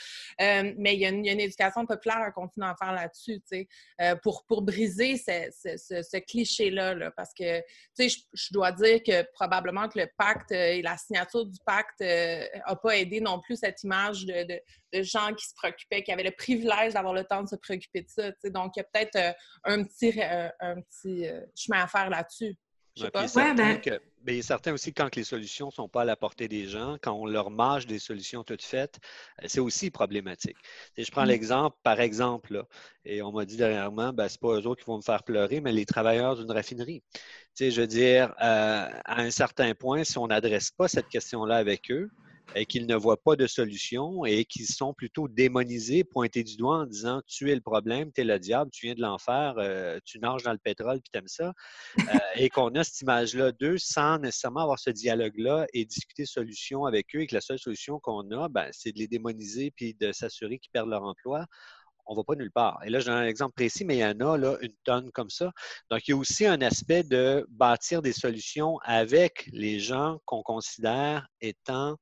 S2: Euh, mais il y, a une, éducation populaire à continuer à faire là-dessus, euh, pour pour briser ce, cliché-là, là, parce que je, je dois dire que probablement que le pacte euh, et la signature du pacte n'a pas aidé non plus cette image de, gens qui se préoccupaient, qui avaient le privilège d'avoir le temps de se préoccuper de ça. tu sais. Donc, il y a peut-être euh, un petit, euh, euh, chemin à faire là-dessus. Je sais
S3: Ouais,
S2: pas.
S3: certain
S1: ben-
S3: que- il est certain aussi que quand les solutions ne sont pas à la portée des gens, quand on leur mâche des solutions toutes faites, euh, c'est aussi problématique. Je prends
S1: Mm.
S3: l'exemple, par exemple, là, et on m'a dit dernièrement, ben, ce n'est pas eux autres qui vont me faire pleurer, mais les travailleurs d'une raffinerie. Tu sais, je veux dire, euh, à un certain point, si on n'adresse pas cette question-là avec eux, et qu'ils ne voient pas de solution et qu'ils sont plutôt démonisés, pointés du doigt en disant tu es le problème, tu es le diable, tu viens de l'enfer, euh, tu nages dans le pétrole puis t'aimes ça. Euh, et qu'on a cette image-là d'eux sans nécessairement avoir ce dialogue-là et discuter solutions avec eux et que la seule solution qu'on a, ben, c'est de les démoniser puis de s'assurer qu'ils perdent leur emploi on ne va pas nulle part. Et là, je donne un exemple précis, mais il y en a là, une tonne comme ça. Donc, il y a aussi un aspect de bâtir des solutions avec les gens qu'on considère étant,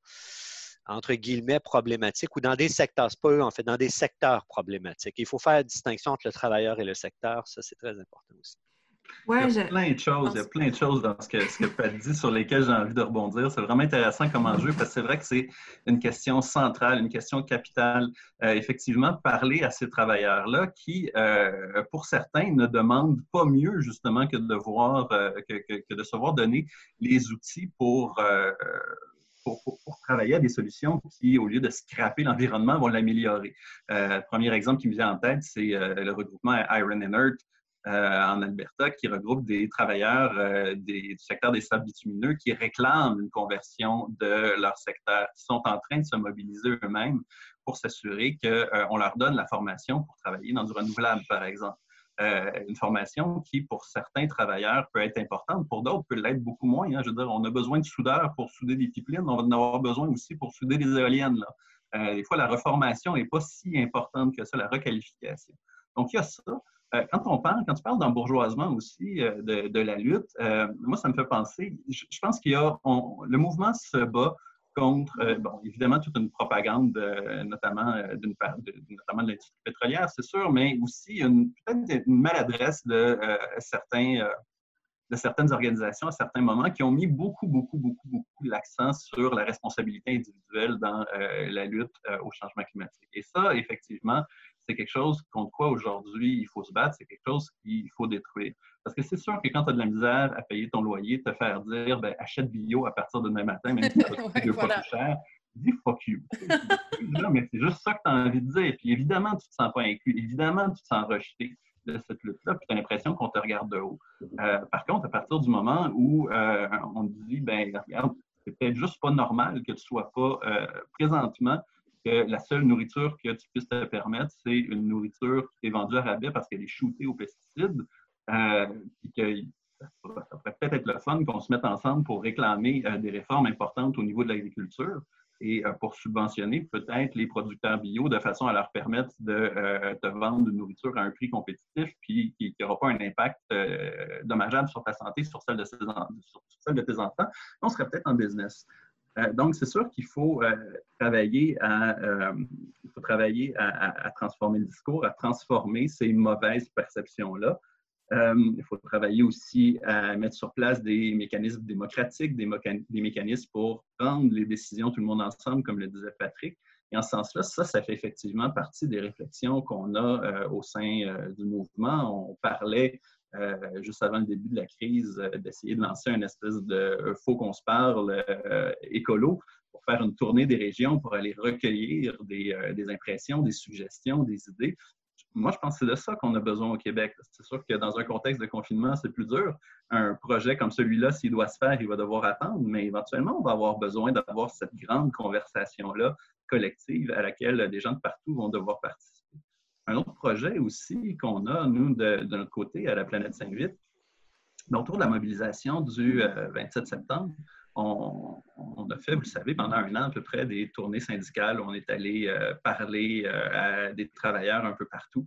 S3: entre guillemets, problématiques ou dans des secteurs, c'est pas eux, en fait, dans des secteurs problématiques. Il faut faire la distinction entre le travailleur et le secteur. Ça, c'est très important aussi.
S1: Ouais,
S4: il y a plein de choses, il y a plein de choses dans ce que, ce que Pat dit sur lesquelles j'ai envie de rebondir. C'est vraiment intéressant comme enjeu parce que c'est vrai que c'est une question centrale, une question capitale. Euh, effectivement, parler à ces travailleurs-là qui, euh, pour certains, ne demandent pas mieux justement que de, voir, euh, que, que- que de se voir donner les outils pour, pour, pour- pour travailler à des solutions qui, au lieu de scraper l'environnement, vont l'améliorer. Euh, le premier exemple qui me vient en tête, c'est euh, le regroupement Iron and Earth en Alberta qui regroupe des travailleurs euh, du secteur des sables bitumineux qui réclament une conversion de leur secteur, qui sont en train de se mobiliser eux-mêmes pour s'assurer qu'on leur donne la formation pour travailler dans du renouvelable, par exemple. Euh, une formation qui, pour certains travailleurs, peut être importante, pour d'autres, peut l'être beaucoup moins. hein. Je veux dire, on a besoin de soudeurs pour souder des pipelines, on va en avoir besoin aussi pour souder des éoliennes. Euh, des fois, la reformation n'est pas si importante que ça, la requalification. Donc, il y a ça. Euh, quand on parle, quand tu parles d'embourgeoisement aussi euh, de, la lutte, euh, moi, ça me fait penser, je, pense qu'il y a, le mouvement se bat contre, bon, évidemment, toute une propagande, notamment d'une part, de, notamment de l'industrie pétrolière, c'est sûr, mais aussi peut-être une maladresse de certains, de certaines organisations à certains moments qui ont mis beaucoup, beaucoup, beaucoup, beaucoup l'accent sur la responsabilité individuelle dans la lutte au changement climatique. Et ça, effectivement, c'est quelque chose contre quoi aujourd'hui il faut se battre, c'est quelque chose qu'il faut détruire. Parce que c'est sûr que quand tu as de la misère à payer ton loyer, te faire dire ben, achète bio à partir de demain matin, même si ça va deux fois plus cher, dis fuck you. non, mais c'est juste ça que tu as envie de dire. Puis évidemment, tu ne te sens pas inclus. Évidemment, tu te sens rejeté de cette lutte-là, puis tu as l'impression qu'on te regarde de haut. Euh, par contre, à partir du moment où euh, on te dit, ben regarde, c'est peut-être juste pas normal que tu ne sois pas euh, présentement que la seule nourriture que tu puisses te permettre, c'est une nourriture qui est vendue à rabais parce qu'elle est shootée aux pesticides. Euh, que ça pourrait peut-être être le fun qu'on se mette ensemble pour réclamer euh, des réformes importantes au niveau de l'agriculture et euh, pour subventionner peut-être les producteurs bio de façon à leur permettre de te vendre une nourriture à un prix compétitif puis qui n'aura pas un impact dommageable sur ta santé, sur celle de tes enfants. On serait peut-être en business. Euh, donc, c'est sûr qu'il faut, euh, travailler, à, euh, travailler à, transformer le discours, à transformer ces mauvaises perceptions-là. il faut travailler aussi à mettre sur place des mécanismes démocratiques, des, des, mécanismes pour prendre les décisions tout le monde ensemble, comme le disait Patrick. Et en ce sens-là, ça, ça fait effectivement partie des réflexions qu'on a au sein du mouvement. On parlait euh, juste avant le début de la crise, euh, d'essayer de lancer un espèce de euh, faux qu'on se parle écolo pour faire une tournée des régions pour aller recueillir des, des, impressions, des suggestions, des idées. Moi, je pense que c'est de ça qu'on a besoin au Québec. C'est sûr que dans un contexte de confinement, c'est plus dur. Un projet comme celui-là, s'il doit se faire, il va devoir attendre, mais éventuellement, on va avoir besoin d'avoir cette grande conversation-là collective à laquelle des gens de partout vont devoir participer un autre projet aussi qu'on a, nous, de, notre côté, à la planète 5-8, autour de la mobilisation du 27 euh, septembre, on, a fait, vous le savez, pendant un an à peu près des tournées syndicales. Où on est allé euh, parler euh, à des travailleurs un peu partout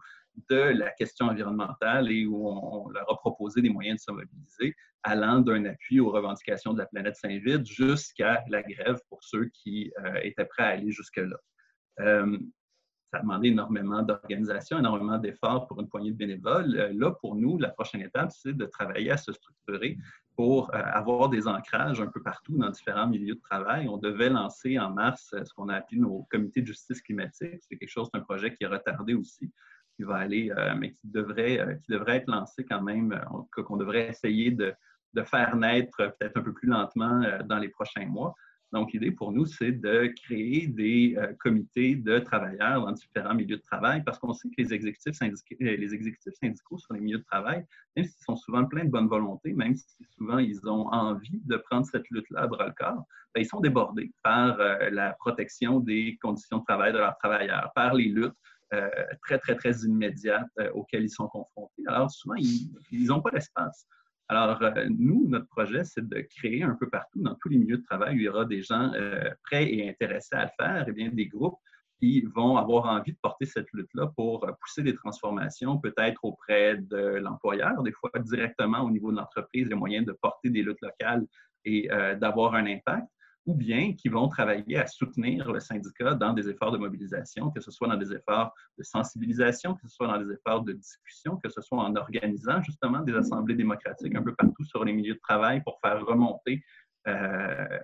S4: de la question environnementale et où on, leur a proposé des moyens de se mobiliser, allant d'un appui aux revendications de la planète Saint-Vite jusqu'à la grève pour ceux qui étaient prêts à aller jusque-là ça a demandé énormément d'organisation, énormément d'efforts pour une poignée de bénévoles. Euh, là, pour nous, la prochaine étape, c'est de travailler à se structurer pour euh, avoir des ancrages un peu partout dans différents milieux de travail. On devait lancer en mars euh, ce qu'on a appelé nos comités de justice climatique. C'est quelque chose, c'est un projet qui est retardé aussi, qui va aller, mais qui devrait, qui devrait être lancé quand même, qu'on devrait essayer de, de faire naître peut-être un peu plus lentement dans les prochains mois. Donc, l'idée pour nous, c'est de créer des euh, comités de travailleurs dans différents milieux de travail parce qu'on sait que les exécutifs, euh, les exécutifs syndicaux sur les milieux de travail, même s'ils sont souvent pleins de bonne volonté, même si souvent ils ont envie de prendre cette lutte-là à bras-le-corps, ben, ils sont débordés par euh, la protection des conditions de travail de leurs travailleurs, par les luttes très, très, très immédiates auxquelles ils sont confrontés. Alors, souvent, ils n'ont pas l'espace. Alors, euh, nous, notre projet, c'est de créer un peu partout, dans tous les milieux de travail, où il y aura des gens euh, prêts et intéressés à le faire, et eh bien des groupes qui vont avoir envie de porter cette lutte-là pour euh, pousser des transformations, peut-être auprès de l'employeur, des fois directement au niveau de l'entreprise, les moyens de porter des luttes locales et d'avoir un impact ou bien qui vont travailler à soutenir le syndicat dans des efforts de mobilisation, que ce soit dans des efforts de sensibilisation, que ce soit dans des efforts de discussion, que ce soit en organisant justement des assemblées démocratiques un peu partout sur les milieux de travail pour faire remonter euh,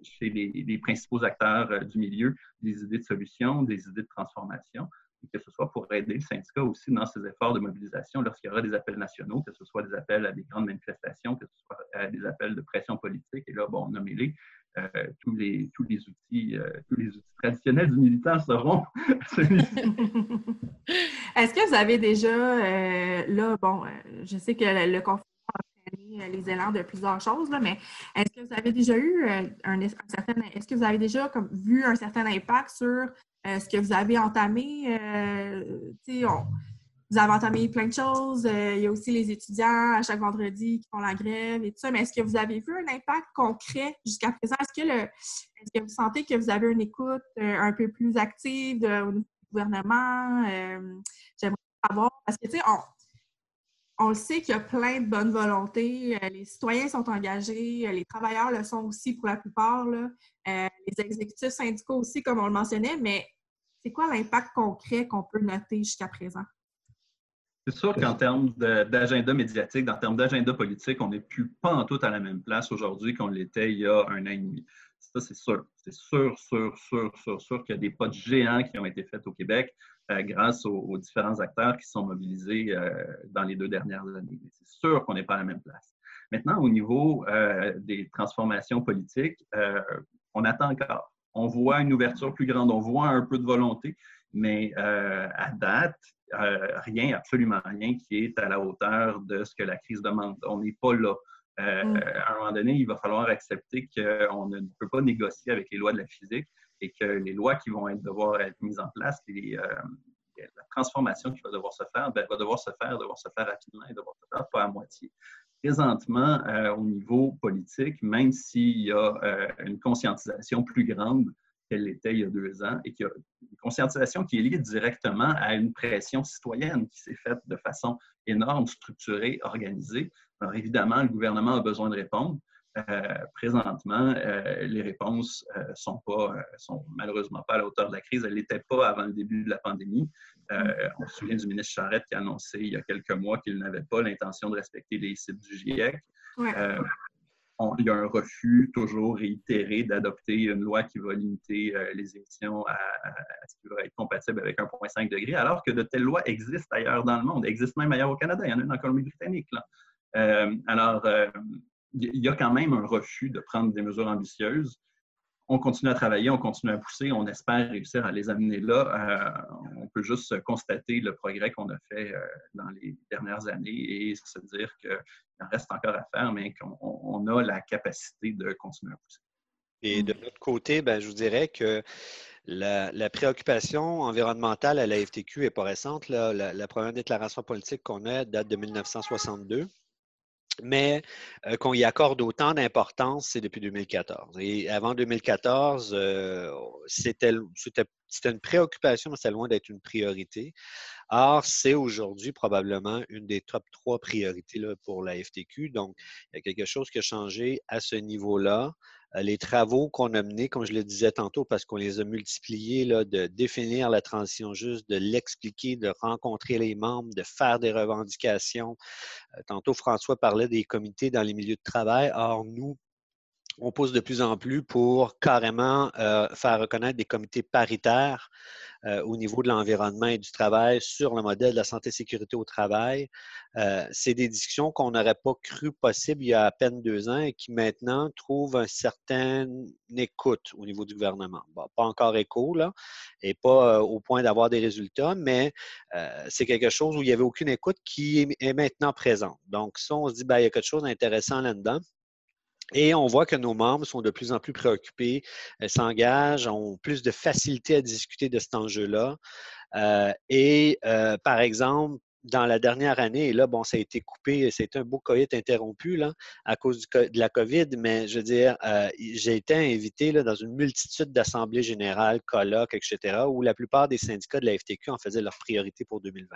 S4: chez les, principaux acteurs euh, du milieu des idées de solutions, des idées de transformation que ce soit pour aider le syndicat aussi dans ses efforts de mobilisation lorsqu'il y aura des appels nationaux, que ce soit des appels à des grandes manifestations, que ce soit à des appels de pression politique. Et là, bon, nommez-les. Euh, tous, les, tous, les outils, euh, tous les outils traditionnels du militant seront
S1: Est-ce que vous avez déjà, euh, là, bon, je sais que le, confinement a entraîné les élans de plusieurs choses, là, mais est-ce que vous avez déjà eu un, certain, est-ce que vous avez déjà comme, vu un certain impact sur ce que vous avez entamé? On, vous avez entamé plein de choses. Euh, il y a aussi les étudiants à chaque vendredi qui font la grève et tout ça. Mais est-ce que vous avez vu un impact concret jusqu'à présent? Est-ce que, est-ce que vous sentez que vous avez une écoute euh, un peu plus active de, au gouvernement? Euh, j'aimerais savoir. Parce que, tu sais, on, le sait qu'il y a plein de bonnes volontés. les citoyens sont engagés, les travailleurs le sont aussi pour la plupart, les exécutifs syndicaux aussi, comme on le mentionnait, mais c'est quoi l'impact concret qu'on peut noter jusqu'à présent?
S4: C'est sûr qu'en termes d'agenda médiatique, en termes d'agenda politique, on n'est plus pas en tout à la même place aujourd'hui qu'on l'était il y a un an et demi. Ça, c'est sûr. C'est sûr, sûr, sûr, sûr, sûr qu'il y a des pas de géants qui ont été faits au Québec euh, grâce aux, différents acteurs qui sont mobilisés euh, dans les deux dernières années. C'est sûr qu'on n'est pas à la même place. Maintenant, au niveau euh, des transformations politiques, on attend encore. On voit une ouverture plus grande, on voit un peu de volonté, mais à date, rien, absolument rien qui est à la hauteur de ce que la crise demande. On n'est pas là. Euh, mm. À un moment donné, il va falloir accepter qu'on ne peut pas négocier avec les lois de la physique et que les lois qui vont être, devoir être mises en place, euh, la transformation qui va devoir se faire, ben, va devoir se faire, devoir se faire rapidement et devoir se faire pas à moitié. Présentement, au niveau politique, même s'il y a une conscientisation plus grande qu'elle l'était il y a deux ans et qu'il y a une conscientisation qui est liée directement à une pression citoyenne qui s'est faite de façon énorme, structurée, organisée. Alors évidemment, le gouvernement a besoin de répondre. Euh, présentement, euh, les réponses ne euh, sont, pas, sont malheureusement pas à la hauteur de la crise. Elles ne l'étaient pas avant le début de la pandémie. on se souvient du ministre Charette qui a annoncé il y a quelques mois qu'il n'avait pas l'intention de respecter les sites du GIEC il y a un refus toujours réitéré d'adopter une loi qui va limiter euh, les émissions à, ce qui va être compatible avec 1,5 degré, alors que de telles lois existent ailleurs dans le monde, existent même ailleurs au Canada. Il y en a une en Colombie-Britannique. Euh, alors, euh, il y a quand même un refus de prendre des mesures ambitieuses on continue à travailler, on continue à pousser, on espère réussir à les amener là. Euh, on peut juste constater le progrès qu'on a fait euh, dans les dernières années et se dire qu'il en reste encore à faire, mais qu'on a la capacité de continuer à pousser.
S3: Et de l'autre côté, ben, je vous dirais que la, préoccupation environnementale à la FTQ est pas récente. La, première déclaration politique qu'on a date de 1962 mais qu'on y accorde autant d'importance, c'est depuis 2014. Et avant 2014, euh, c'était une préoccupation, mais c'est loin d'être une priorité. Or, c'est aujourd'hui probablement une des top trois priorités pour la FTQ. Donc, il y a quelque chose qui a changé à ce niveau-là. Euh, les travaux qu'on a menés, comme je le disais tantôt, parce qu'on les a multipliés, de définir la transition juste, de l'expliquer, de rencontrer les membres, de faire des revendications. Euh, tantôt, François parlait des comités dans les milieux de travail. Or, nous, on pousse de plus en plus pour carrément euh, faire reconnaître des comités paritaires euh, au niveau de l'environnement et du travail sur le modèle de la santé et sécurité au travail. Euh, c'est des discussions qu'on n'aurait pas cru possibles il y a à peine deux ans et qui maintenant trouvent un certain écoute au niveau du gouvernement. pas encore écho, là, et pas au point d'avoir des résultats, mais c'est quelque chose où il n'y avait aucune écoute qui est, maintenant présente. Donc, ça, on se dit, ben, il y a quelque chose d'intéressant là-dedans. Et on voit que nos membres sont de plus en plus préoccupés, euh, s'engagent, ont plus de facilité à discuter de cet enjeu-là. Euh, et euh, par exemple, dans la dernière année, et là, bon, ça a été coupé, c'est un beau coït interrompu là, à cause de la COVID, mais je veux dire, j'ai été invité là, dans une multitude d'assemblées générales, colloques, etc., où la plupart des syndicats de la FTQ en faisaient leur priorité pour 2020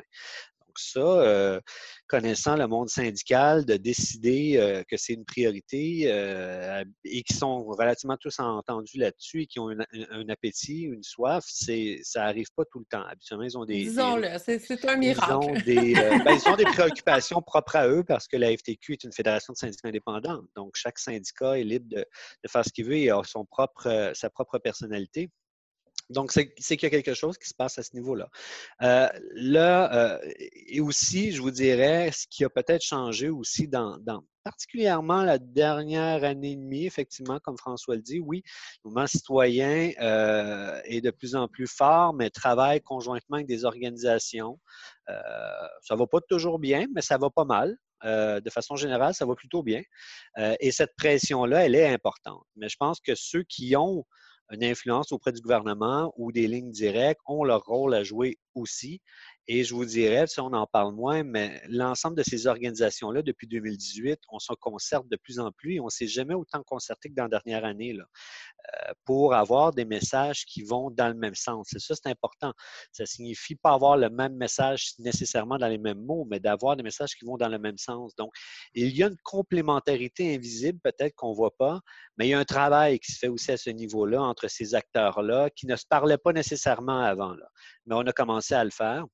S3: ça, euh, connaissant le monde syndical, de décider euh, que c'est une priorité euh, et qui sont relativement tous entendus là-dessus et qui ont un appétit, une soif, c'est ça n'arrive pas tout le temps. Habituellement, ils ont des.
S2: Disons-le, c'est un miracle.
S3: Ils ont, des, ben, ils ont des préoccupations propres à eux parce que la FTQ est une fédération de syndicats indépendants. Donc, chaque syndicat est libre de, de faire ce qu'il veut et a son propre, sa propre personnalité. Donc, c'est qu'il y a quelque chose qui se passe à ce niveau-là. Euh, là, euh, et aussi, je vous dirais, ce qui a peut-être changé aussi dans, particulièrement la dernière année et demie, effectivement, comme François le dit, oui, le mouvement citoyen euh, est de plus en plus fort, mais travaille conjointement avec des organisations. ça ne va pas toujours bien, mais ça va pas mal. de façon générale, ça va plutôt bien. et cette pression-là, elle est importante. Mais je pense que ceux qui ont une influence auprès du gouvernement ou des lignes directes ont leur rôle à jouer aussi. Et je vous dirais, si on en parle moins, mais l'ensemble de ces organisations-là, depuis 2018, on se concerte de plus en plus et on ne s'est jamais autant concerté que dans la dernière année pour avoir des messages qui vont dans le même sens. C'est ça, c'est important. Ça signifie pas avoir le même message nécessairement dans les mêmes mots, mais d'avoir des messages qui vont dans le même sens. Donc, il y a une complémentarité invisible, peut-être qu'on ne voit pas, mais il y a un travail qui se fait aussi à ce niveau-là entre ces acteurs-là qui ne se parlaient pas nécessairement avant. Mais on a commencé à le faire.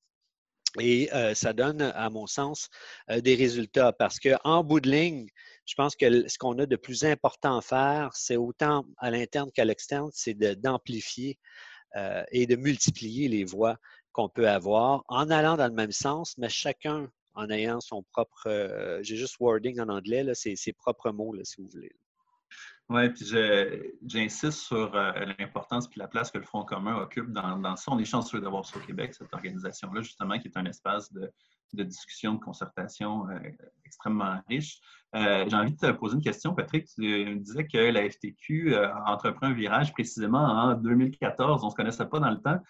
S3: Et ça donne, à mon sens, des résultats parce qu'en bout de ligne, je pense que ce qu'on a de plus important à faire, c'est autant à l'interne qu'à l'externe, c'est d'amplifier et de multiplier les voix qu'on peut avoir en allant dans le même sens, mais chacun en ayant son propre, j'ai juste wording en anglais, c'est ses propres mots, si vous voulez.
S4: Oui, puis j'insiste sur euh, l'importance et la place que le Front commun occupe dans, dans ça. On est chanceux d'avoir sur Québec cette organisation-là, justement, qui est un espace de, discussion, de concertation euh, extrêmement riche. Euh, j'ai envie de te poser une question, Patrick. Tu me disais que la FTQ a entrepris un virage précisément en 2014. On ne se connaissait pas dans le temps.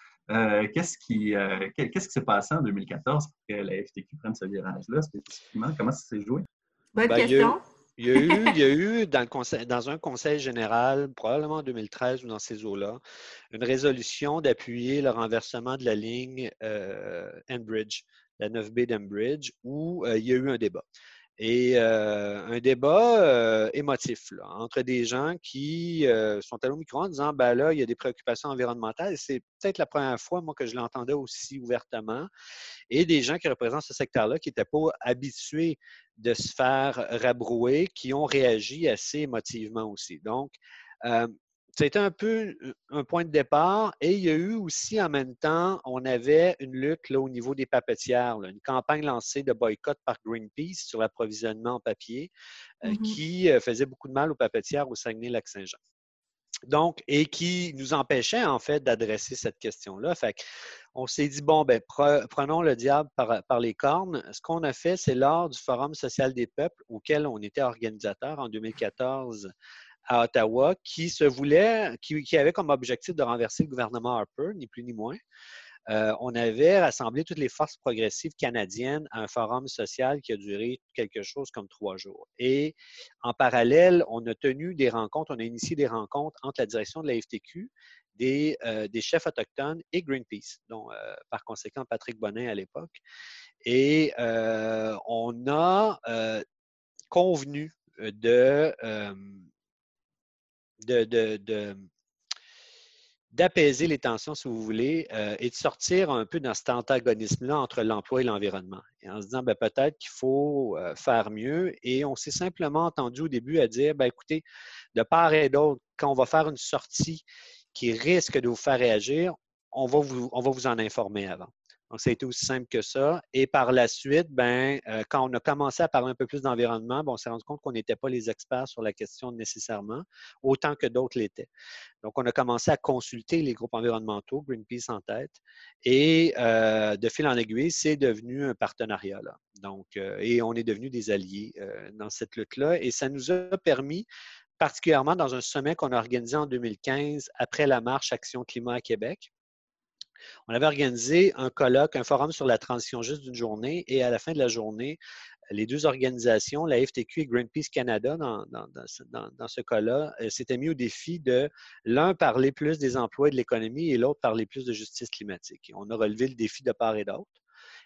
S4: qu'est-ce qui qu'est-ce qui s'est passé en 2014 pour que la FTQ prenne ce virage-là spécifiquement? Comment ça s'est joué?
S1: Bonne ben, question.
S3: Il y a eu, il y a eu dans, dans, un conseil général, probablement en 2013 ou dans ces eaux-là, une résolution d'appuyer le renversement de la ligne euh, Enbridge, la 9B d'Enbridge, où euh, il y a eu un débat. Et euh, un débat euh, émotif entre des gens qui sont allés au micro en disant ben là, il y a des préoccupations environnementales. C'est peut-être la première fois, moi, que je l'entendais aussi ouvertement. Et des gens qui représentent ce secteur-là qui n'étaient pas habitués de se faire rabrouer, qui ont réagi assez émotivement aussi. Donc, euh, c'était un peu un point de départ. Et il y a eu aussi en même temps, on avait une lutte là, au niveau des papetières, une campagne lancée de boycott par Greenpeace sur l'approvisionnement en papier euh, mm-hmm. qui euh, faisait beaucoup de mal aux papetières au Saguenay-Lac-Saint-Jean. Donc, et qui nous empêchait en fait d'adresser cette question-là. Fait on s'est dit, bon, ben, prenons le diable par, par les cornes. Ce qu'on a fait, c'est lors du Forum social des peuples auquel on était organisateur en 2014 à Ottawa, qui se voulait, qui, avait comme objectif de renverser le gouvernement Harper, ni plus ni moins. Euh, on avait rassemblé toutes les forces progressives canadiennes à un forum social qui a duré quelque chose comme trois jours. Et en parallèle, on a tenu des rencontres, on a initié des rencontres entre la direction de la FTQ, des, euh, des chefs autochtones et Greenpeace, dont euh, par conséquent Patrick Bonnet à l'époque. Et on a convenu de, d'apaiser les tensions, si vous voulez, euh, et de sortir un peu dans cet antagonisme-là entre l'emploi et l'environnement. En se disant, ben, peut-être qu'il faut euh, faire mieux. Et on s'est simplement entendu au début à dire, ben, écoutez, de part et d'autre, quand on va faire une sortie qui risque de vous faire réagir, on va vous, on va vous en informer avant. Donc, ça a été aussi simple que ça. Et par la suite, ben, euh, quand on a commencé à parler un peu plus d'environnement, bon, on s'est rendu compte qu'on n'était pas les experts sur la question nécessairement, autant que d'autres l'étaient. Donc, on a commencé à consulter les groupes environnementaux, Greenpeace en tête, et euh, de fil en aiguille, c'est devenu un partenariat. Là. Donc, euh, et on est devenus des alliés dans cette lutte-là. Et ça nous a permis, particulièrement dans un sommet qu'on a organisé en 2015 après la marche Action Climat à Québec, on avait organisé un colloque, un forum sur la transition juste d'une journée et à la fin de la journée, les deux organisations, la FTQ et Greenpeace Canada, dans, ce cas-là, euh, s'étaient mis au défi de l'un parler plus des emplois et de l'économie et l'autre parler plus de justice climatique. on a relevé le défi de part et d'autre.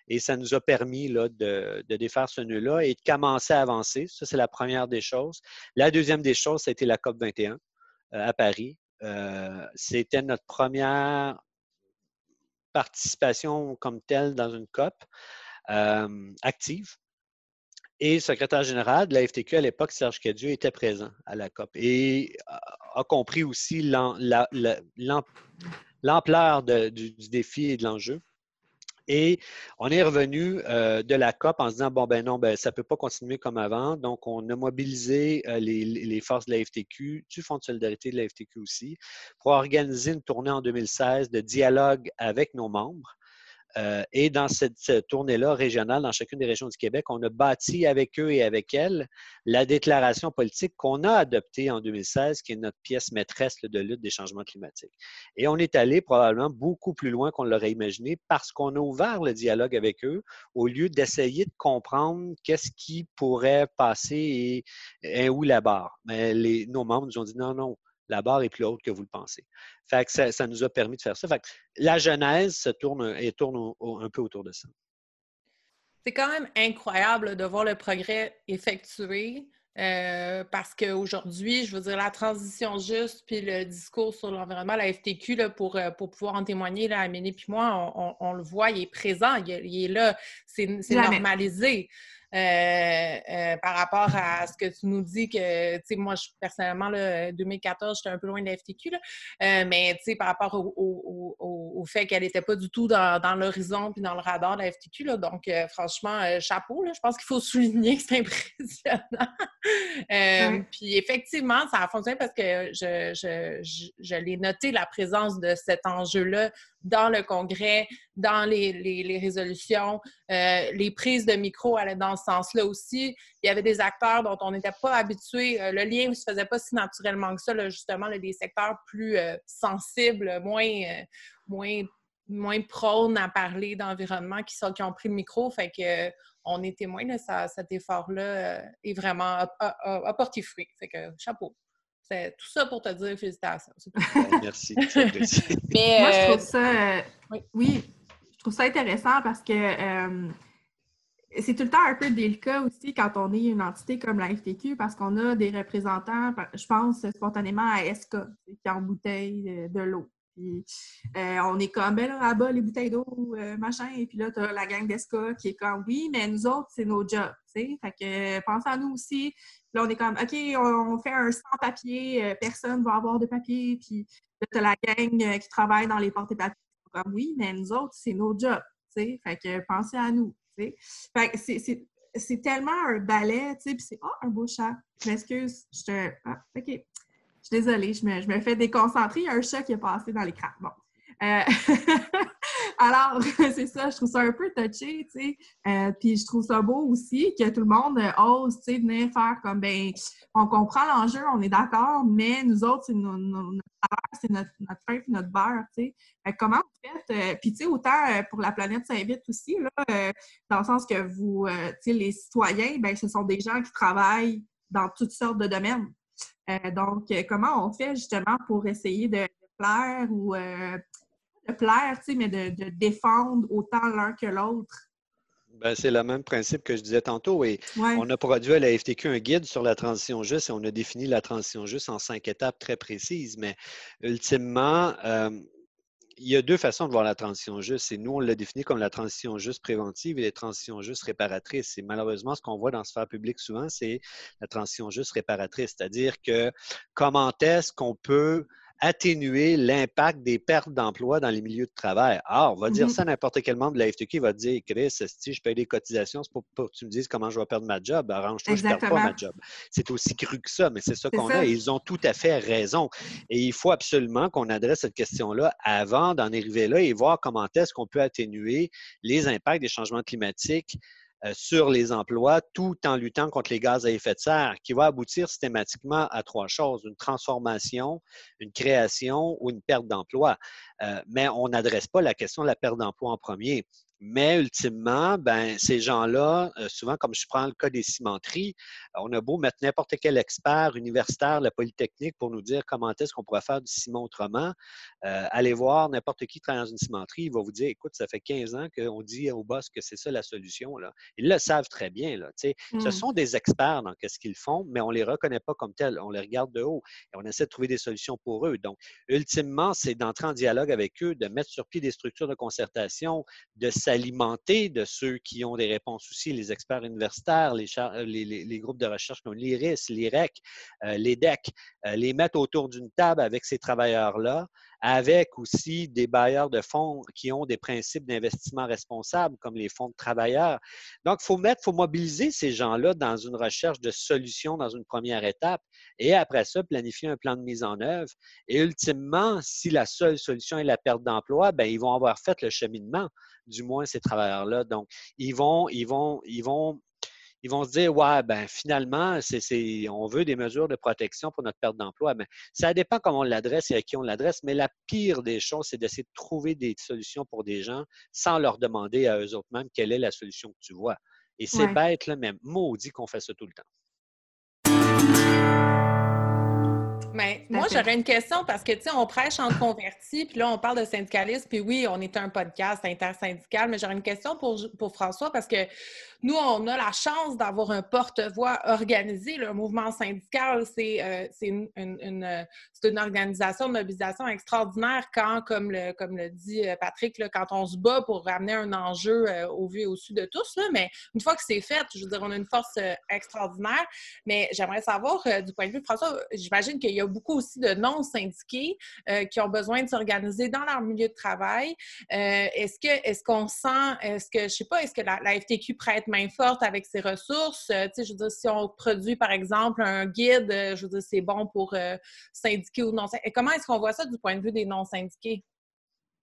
S3: Et ça nous a permis de, défaire ce nœud-là et de commencer à avancer. Ça, c'est la première des choses. La deuxième des choses, ça a été la COP 21 euh, à Paris. Euh, c'était notre première participation comme telle dans une COP euh, active. Et le secrétaire général de la FTQ à l'époque, Serge Cadieux, était présent à la COP et a compris aussi l'ampleur du, défi et de l'enjeu. Et on est revenu euh, de la COP en se disant, bon, ben non, ben, ça ne peut pas continuer comme avant. Donc, on a mobilisé euh, les, forces de la FTQ, du Fonds de solidarité de la FTQ aussi, pour organiser une tournée en 2016 de dialogue avec nos membres euh, et dans cette, tournée-là régionale, dans chacune des régions du Québec, on a bâti avec eux et avec elles la déclaration politique qu'on a adoptée en 2016, qui est notre pièce maîtresse de lutte des changements climatiques. Et on est allé probablement beaucoup plus loin qu'on l'aurait imaginé parce qu'on a ouvert le dialogue avec eux au lieu d'essayer de comprendre qu'est-ce qui pourrait passer et, où la barre. Mais les, nos membres nous ont dit non, non, la barre est plus haute que vous le pensez. Fait que ça, nous a permis de faire ça. Fait la genèse se tourne et tourne un peu autour de ça.
S2: C'est quand même incroyable de voir le progrès effectué Euh, parce qu'aujourd'hui, je veux dire, la transition juste, puis le discours sur l'environnement, la FTQ, là, pour, euh, pour pouvoir en témoigner, là, Amélie puis moi, on, le voit, il est présent, il, est là, c'est normalisé. Euh, euh, par rapport à ce que tu nous dis que, tu sais, moi, je, personnellement, là, 2014, j'étais un peu loin de la FTQ, là, euh, mais, tu sais, par rapport au, au, fait qu'elle n'était pas du tout dans, dans l'horizon puis dans le radar de la FTQ, là, donc, franchement, chapeau, là, je pense qu'il faut souligner que c'est impressionnant. Puis, effectivement, ça a fonctionné parce que je, je, je, je l'ai noté, la présence de cet enjeu-là dans le Congrès, dans les, résolutions. Euh, les prises de micro allaient dans ce sens-là aussi. Il y avait des acteurs dont on n'était pas habitué. Euh, le lien ne se faisait pas si naturellement que ça, justement, des secteurs plus euh, sensibles, moins, moins, moins prônes à parler d'environnement qui, ont pris le micro. Fait que on est témoin de cet effort-là est vraiment a, porté fruit. Fait que chapeau. C'est tout ça pour te dire félicitations.
S3: Merci.
S1: Mais, Moi, je trouve ça, oui je trouve ça intéressant parce que euh, c'est tout le temps un peu délicat aussi quand on est une entité comme la FTQ parce qu'on a des représentants, je pense spontanément à ESCA, qui en bouteille de, l'eau. Euh, on est comme, ben là, bas les bouteilles d'eau, euh, machin. Et puis là, tu as la gang d'ESCA qui est comme, oui, mais nous autres, c'est nos jobs, sais. Fait que pense à nous aussi. Là, on est comme, OK, on, fait un sans-papier, personne va avoir de papier. Puis là, tu as la gang qui travaille dans les portes papiers comme oui, mais nous autres, c'est nos jobs, sais. Fait que pensez à nous, sais. Fait que c'est tellement un balai, tu sais, puis c'est « oh, un beau chat! » Je m'excuse, je te... Ah, OK. Je suis désolée, je me, je me fais déconcentrer. Il y a un chat qui est passé dans l'écran. Bon. Euh, alors, c'est ça, je trouve ça un peu touché, tu sais. Euh, puis je trouve ça beau aussi que tout le monde ose, tu sais, venir faire comme, ben, on comprend l'enjeu, on est d'accord, mais nous autres, c'est notre c'est notre, notre pain notre beurre, tu sais. comment vous faites? Euh, puis, tu sais, autant pour la planète Saint-Vite aussi, là, dans le sens que vous, tu sais, les citoyens, ben, ce sont des gens qui travaillent dans toutes sortes de domaines. Donc, comment on fait justement pour essayer de plaire ou plaire, mais de, défendre autant l'un que l'autre?
S3: Ben, c'est le même principe que je disais tantôt. Et On a produit à la FTQ un guide sur la transition juste et on a défini la transition juste en cinq étapes très précises. Mais ultimement, euh, il y a deux façons de voir la transition juste. Et nous, on l'a défini comme la transition juste préventive et la transition juste réparatrice. Et malheureusement, ce qu'on voit dans le sphère public souvent, c'est la transition juste réparatrice. C'est-à-dire que comment est-ce qu'on peut atténuer l'impact des pertes d'emploi dans les milieux de travail. Ah, on va dire mm-hmm. ça à n'importe quel membre de la FTQ, il va dire, Chris, si je paye des cotisations, c'est pour, que tu me dises comment je vais perdre ma job. Arrange-toi, je ne perds pas ma job. C'est aussi cru que ça, mais c'est ça qu'on a et ils ont tout à fait raison. Et il faut absolument qu'on adresse cette question-là avant d'en arriver là et voir comment est-ce qu'on peut atténuer les impacts des changements climatiques sur les emplois tout en luttant contre les gaz à effet de serre, qui va aboutir systématiquement à trois choses, une transformation, une création ou une perte d'emploi. Euh, mais on n'adresse pas la question de la perte d'emploi en premier. Mais ultimement, ben, ces gens-là, euh, souvent, comme je prends le cas des cimenteries, on a beau mettre n'importe quel expert universitaire, la Polytechnique, pour nous dire comment est-ce qu'on pourrait faire du ciment autrement. Euh, allez voir n'importe qui travaille dans une cimenterie, il va vous dire, écoute, ça fait 15 ans qu'on dit au boss que c'est ça la solution. Là. Ils le savent très bien. Là, Ce mmh. sont des experts dans ce qu'ils font, mais on ne les reconnaît pas comme tels. On les regarde de haut et on essaie de trouver des solutions pour eux. Donc, ultimement, c'est d'entrer en dialogue avec eux, de mettre sur pied des structures de concertation, de alimenter de ceux qui ont des réponses aussi, les experts universitaires, les, euh, les, groupes de recherche comme l'IRIS, l'IREC, euh, les euh, les mettre autour d'une table avec ces travailleurs-là, avec aussi des bailleurs de fonds qui ont des principes d'investissement responsable, comme les fonds de travailleurs. Donc, il faut mettre, faut mobiliser ces gens-là dans une recherche de solutions dans une première étape et après ça, planifier un plan de mise en œuvre. Et ultimement, si la seule solution est la perte d'emploi, ben, ils vont avoir fait le cheminement, du moins ces travailleurs-là. Donc, ils vont, ils vont, ils vont ils vont se dire Ouais, ben finalement, c'est, on veut des mesures de protection pour notre perte d'emploi. Mais ça dépend comment on l'adresse et à qui on l'adresse. Mais la pire des choses, c'est d'essayer de trouver des solutions pour des gens sans leur demander à eux autres mêmes quelle est la solution que tu vois. Et c'est bête, là, mais maudit qu'on fait ça tout le temps.
S2: Mais moi, j'aurais une question parce que, tu sais, on prêche en converti, puis là, on parle de syndicalisme, puis oui, on est un podcast intersyndical, mais j'aurais une question pour, pour François parce que nous, on a la chance d'avoir un porte-voix organisé. Le mouvement syndical, c'est euh, une, une, une, organisation de mobilisation extraordinaire quand, comme le, comme le dit euh, Patrick, là, quand on se bat pour ramener un enjeu euh, au vu et au su de tous. Là, mais une fois que c'est fait, je veux dire, on a une force extraordinaire. Mais j'aimerais savoir, du point de vue de François, j'imagine qu'il y a beaucoup aussi de non-syndiqués qui ont besoin de s'organiser dans leur milieu de travail. est-ce que est-ce qu'on sent, est-ce que, je sais pas, est-ce que la, la FTQ prête main forte avec ses ressources? Euh, tu sais, je veux dire, si on produit, par exemple, un guide, euh, je veux dire, c'est bon pour euh, syndiquer ou non. Comment est-ce qu'on voit ça du point de vue des non-syndiqués?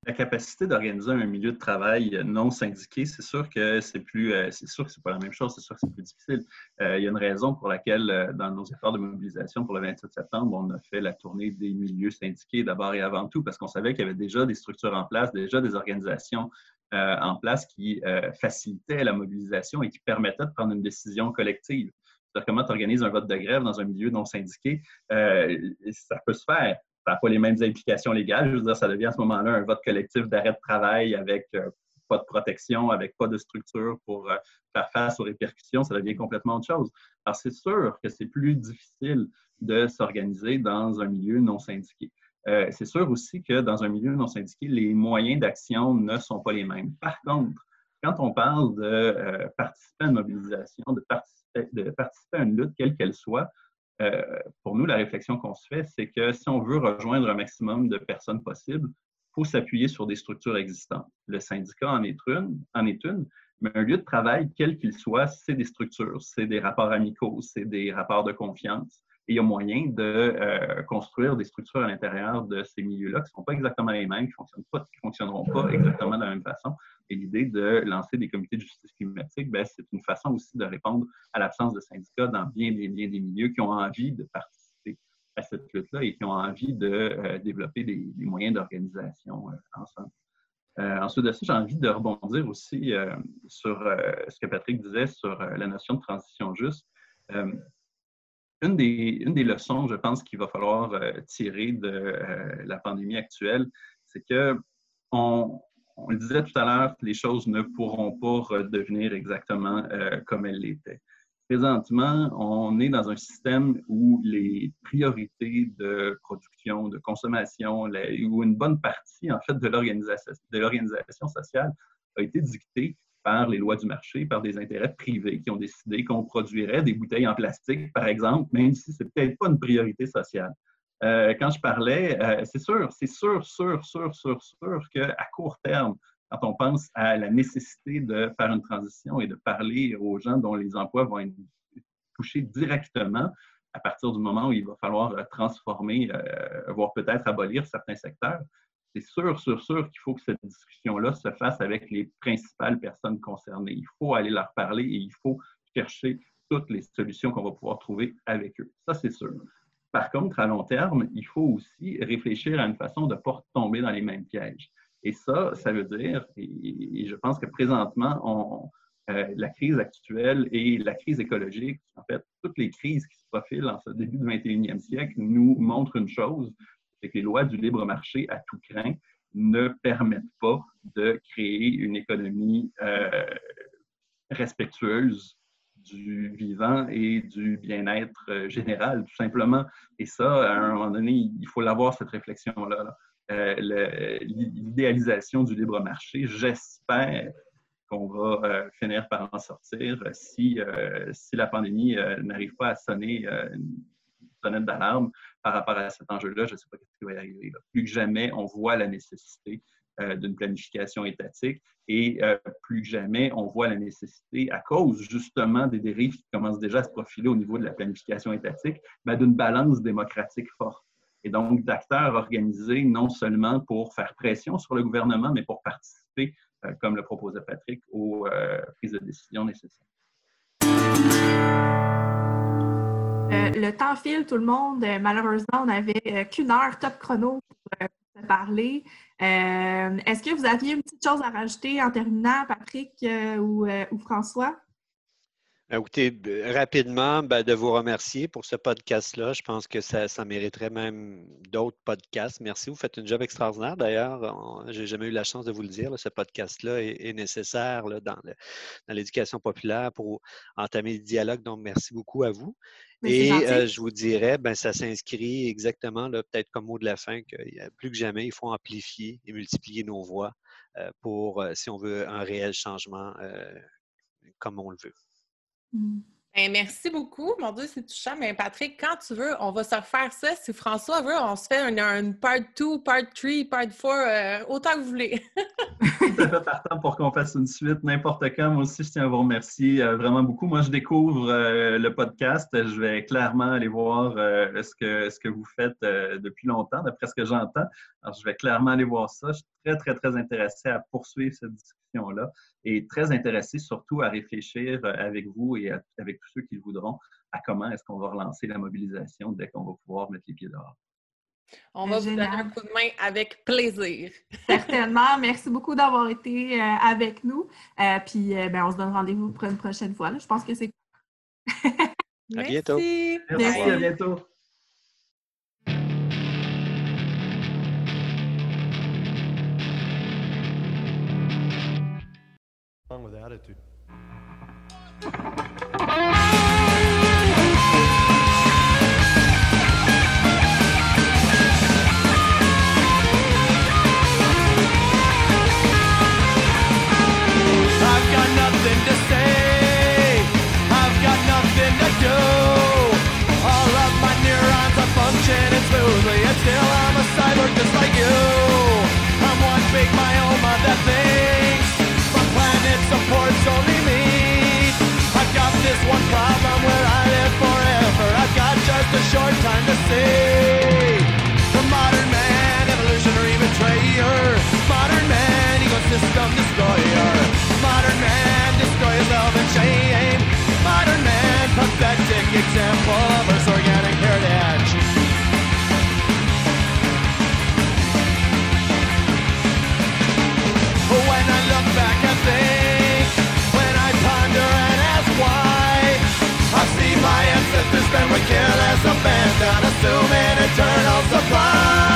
S4: La capacité d'organiser un milieu de travail non syndiqué, c'est sûr que c'est plus, c'est sûr que c'est pas la même chose, c'est sûr que c'est plus difficile. il y a une raison pour laquelle, dans nos efforts de mobilisation pour le 27 septembre, on a fait la tournée des milieux syndiqués d'abord et avant tout, parce qu'on savait qu'il y avait déjà des structures en place, déjà des organisations euh, en place qui euh, facilitait la mobilisation et qui permettait de prendre une décision collective. Comment tu organises un vote de grève dans un milieu non syndiqué, euh, ça peut se faire. Pas les mêmes implications légales. Je veux dire, ça devient à ce moment-là un vote collectif d'arrêt de travail avec pas de protection, avec pas de structure pour faire face aux répercussions, ça devient complètement autre chose. Alors, c'est sûr que c'est plus difficile de s'organiser dans un milieu non syndiqué. Euh, c'est sûr aussi que dans un milieu non syndiqué, les moyens d'action ne sont pas les mêmes. Par contre, quand on parle de euh, participer à une mobilisation, de participer à une lutte, quelle qu'elle soit, euh, pour nous, la réflexion qu'on se fait, c'est que si on veut rejoindre un maximum de personnes possibles, il faut s'appuyer sur des structures existantes. Le syndicat en est une, en est une mais un lieu de travail, quel qu'il soit, c'est des structures, c'est des rapports amicaux, c'est des rapports de confiance. Et il y a moyen de euh, construire des structures à l'intérieur de ces milieux-là qui ne sont pas exactement les mêmes, qui ne fonctionneront pas exactement de la même façon. Et l'idée de lancer des comités de justice climatique, ben, c'est une façon aussi de répondre à l'absence de syndicats dans bien, des milieux qui ont envie de participer à cette lutte-là et qui ont envie de euh, développer des, moyens d'organisation euh, ensemble. ensuite de ça, j'ai envie de rebondir aussi sur ce que Patrick disait sur la notion de transition juste une des, une des leçons, je pense, qu'il va falloir euh, tirer de euh, la pandémie actuelle, c'est que on, on, le disait tout à l'heure, les choses ne pourront pas redevenir exactement euh, comme elles l'étaient. Présentement, on est dans un système où les priorités de production, de consommation, où une bonne partie, en fait, de l'organisation sociale a été dictée par les lois du marché, par des intérêts privés qui ont décidé qu'on produirait des bouteilles en plastique, par exemple, même si ce n'est peut-être pas une priorité sociale. Euh, quand je parlais, euh, c'est sûr, c'est sûr, sûr, sûr, sûr, sûr qu'à court terme, quand on pense à la nécessité de faire une transition et de parler aux gens dont les emplois vont être touchés directement, à partir du moment où il va falloir transformer, euh, voire peut-être abolir certains secteurs, c'est sûr, sûr, sûr qu'il faut que cette discussion-là se fasse avec les principales personnes concernées. Il faut aller leur parler et il faut chercher toutes les solutions qu'on va pouvoir trouver avec eux. Ça, c'est sûr. Par contre, à long terme, il faut aussi réfléchir à une façon de ne pas tomber dans les mêmes pièges. Et ça, ça veut dire, et, je pense que présentement, euh, la crise actuelle et la crise écologique, en fait, toutes les crises qui se profilent en ce début du 21e siècle nous montrent une chose, c'est que les lois du libre marché à tout craint ne permettent pas de créer une économie euh, respectueuse du vivant et du bien-être euh, général, tout simplement. Et ça, à un moment donné, il faut l'avoir, cette réflexion-là. Euh, l'idéalisation du libre marché, j'espère qu'on va finir par en sortir si, si la pandémie n'arrive pas à sonner d'alarme par rapport à cet enjeu-là, je ne sais pas ce qui va arriver. Plus que jamais, on voit la nécessité euh, d'une planification étatique et euh, plus que jamais, on voit la nécessité, à cause justement des dérives qui commencent déjà à se profiler au niveau de la planification étatique, ben, d'une balance démocratique forte. Et donc, d'acteurs organisés non seulement pour faire pression sur le gouvernement, mais pour participer, euh, comme le proposait Patrick, aux prises de décision nécessaires.
S1: Euh, le temps file, tout le monde. Euh, malheureusement, on n'avait euh, qu'une heure top chrono pour se parler. Est-ce que vous aviez une petite chose à rajouter en terminant, Patrick ou, François?
S3: Écoutez, rapidement, ben, de vous remercier pour ce podcast-là. Je pense que ça, ça mériterait même d'autres podcasts. Merci, vous faites un job extraordinaire. D'ailleurs, je n'ai jamais eu la chance de vous le dire. ce podcast-là est, nécessaire dans l'éducation populaire pour entamer le dialogue. Donc, merci beaucoup à vous. Et euh, je vous dirais, ben, ça s'inscrit exactement, peut-être comme mot de la fin, que plus que jamais, il faut amplifier et multiplier nos voix euh, pour, euh, si on veut, un réel changement comme on le veut.
S5: Ben, merci beaucoup. Mon Dieu, c'est touchant. Mais Patrick, quand tu veux, on va se refaire ça. Si François veut, on se fait une, part 2, part 3, part 4, euh, autant que vous voulez.
S4: À fait partant pour qu'on fasse une suite n'importe quand. Moi aussi, je tiens à vous remercier euh, vraiment beaucoup. Moi, je découvre euh, le podcast. Je vais clairement aller voir ce, que, ce que vous faites depuis longtemps, d'après ce que j'entends. Alors, je vais clairement aller voir ça. Je suis très, très, très intéressé à poursuivre cette discussion là et très intéressé surtout à réfléchir euh, avec vous et avec tous ceux qui le voudront à comment est-ce qu'on va relancer la mobilisation dès qu'on va pouvoir mettre les pieds dehors.
S5: On va vous donner un coup de main avec plaisir.
S1: Certainement. Merci beaucoup d'avoir été euh, avec nous. Euh, puis, ben, on se donne rendez-vous pour une prochaine fois. Je pense que c'est.
S3: à bientôt.
S4: Merci, à bientôt. With attitude.
S5: short time to see. The modern man, evolutionary betrayer. Modern man, ecosystem destroyer. Modern man, destroys self and shame. Modern man, pathetic example of Earth's organic. Not assuming eternal supply.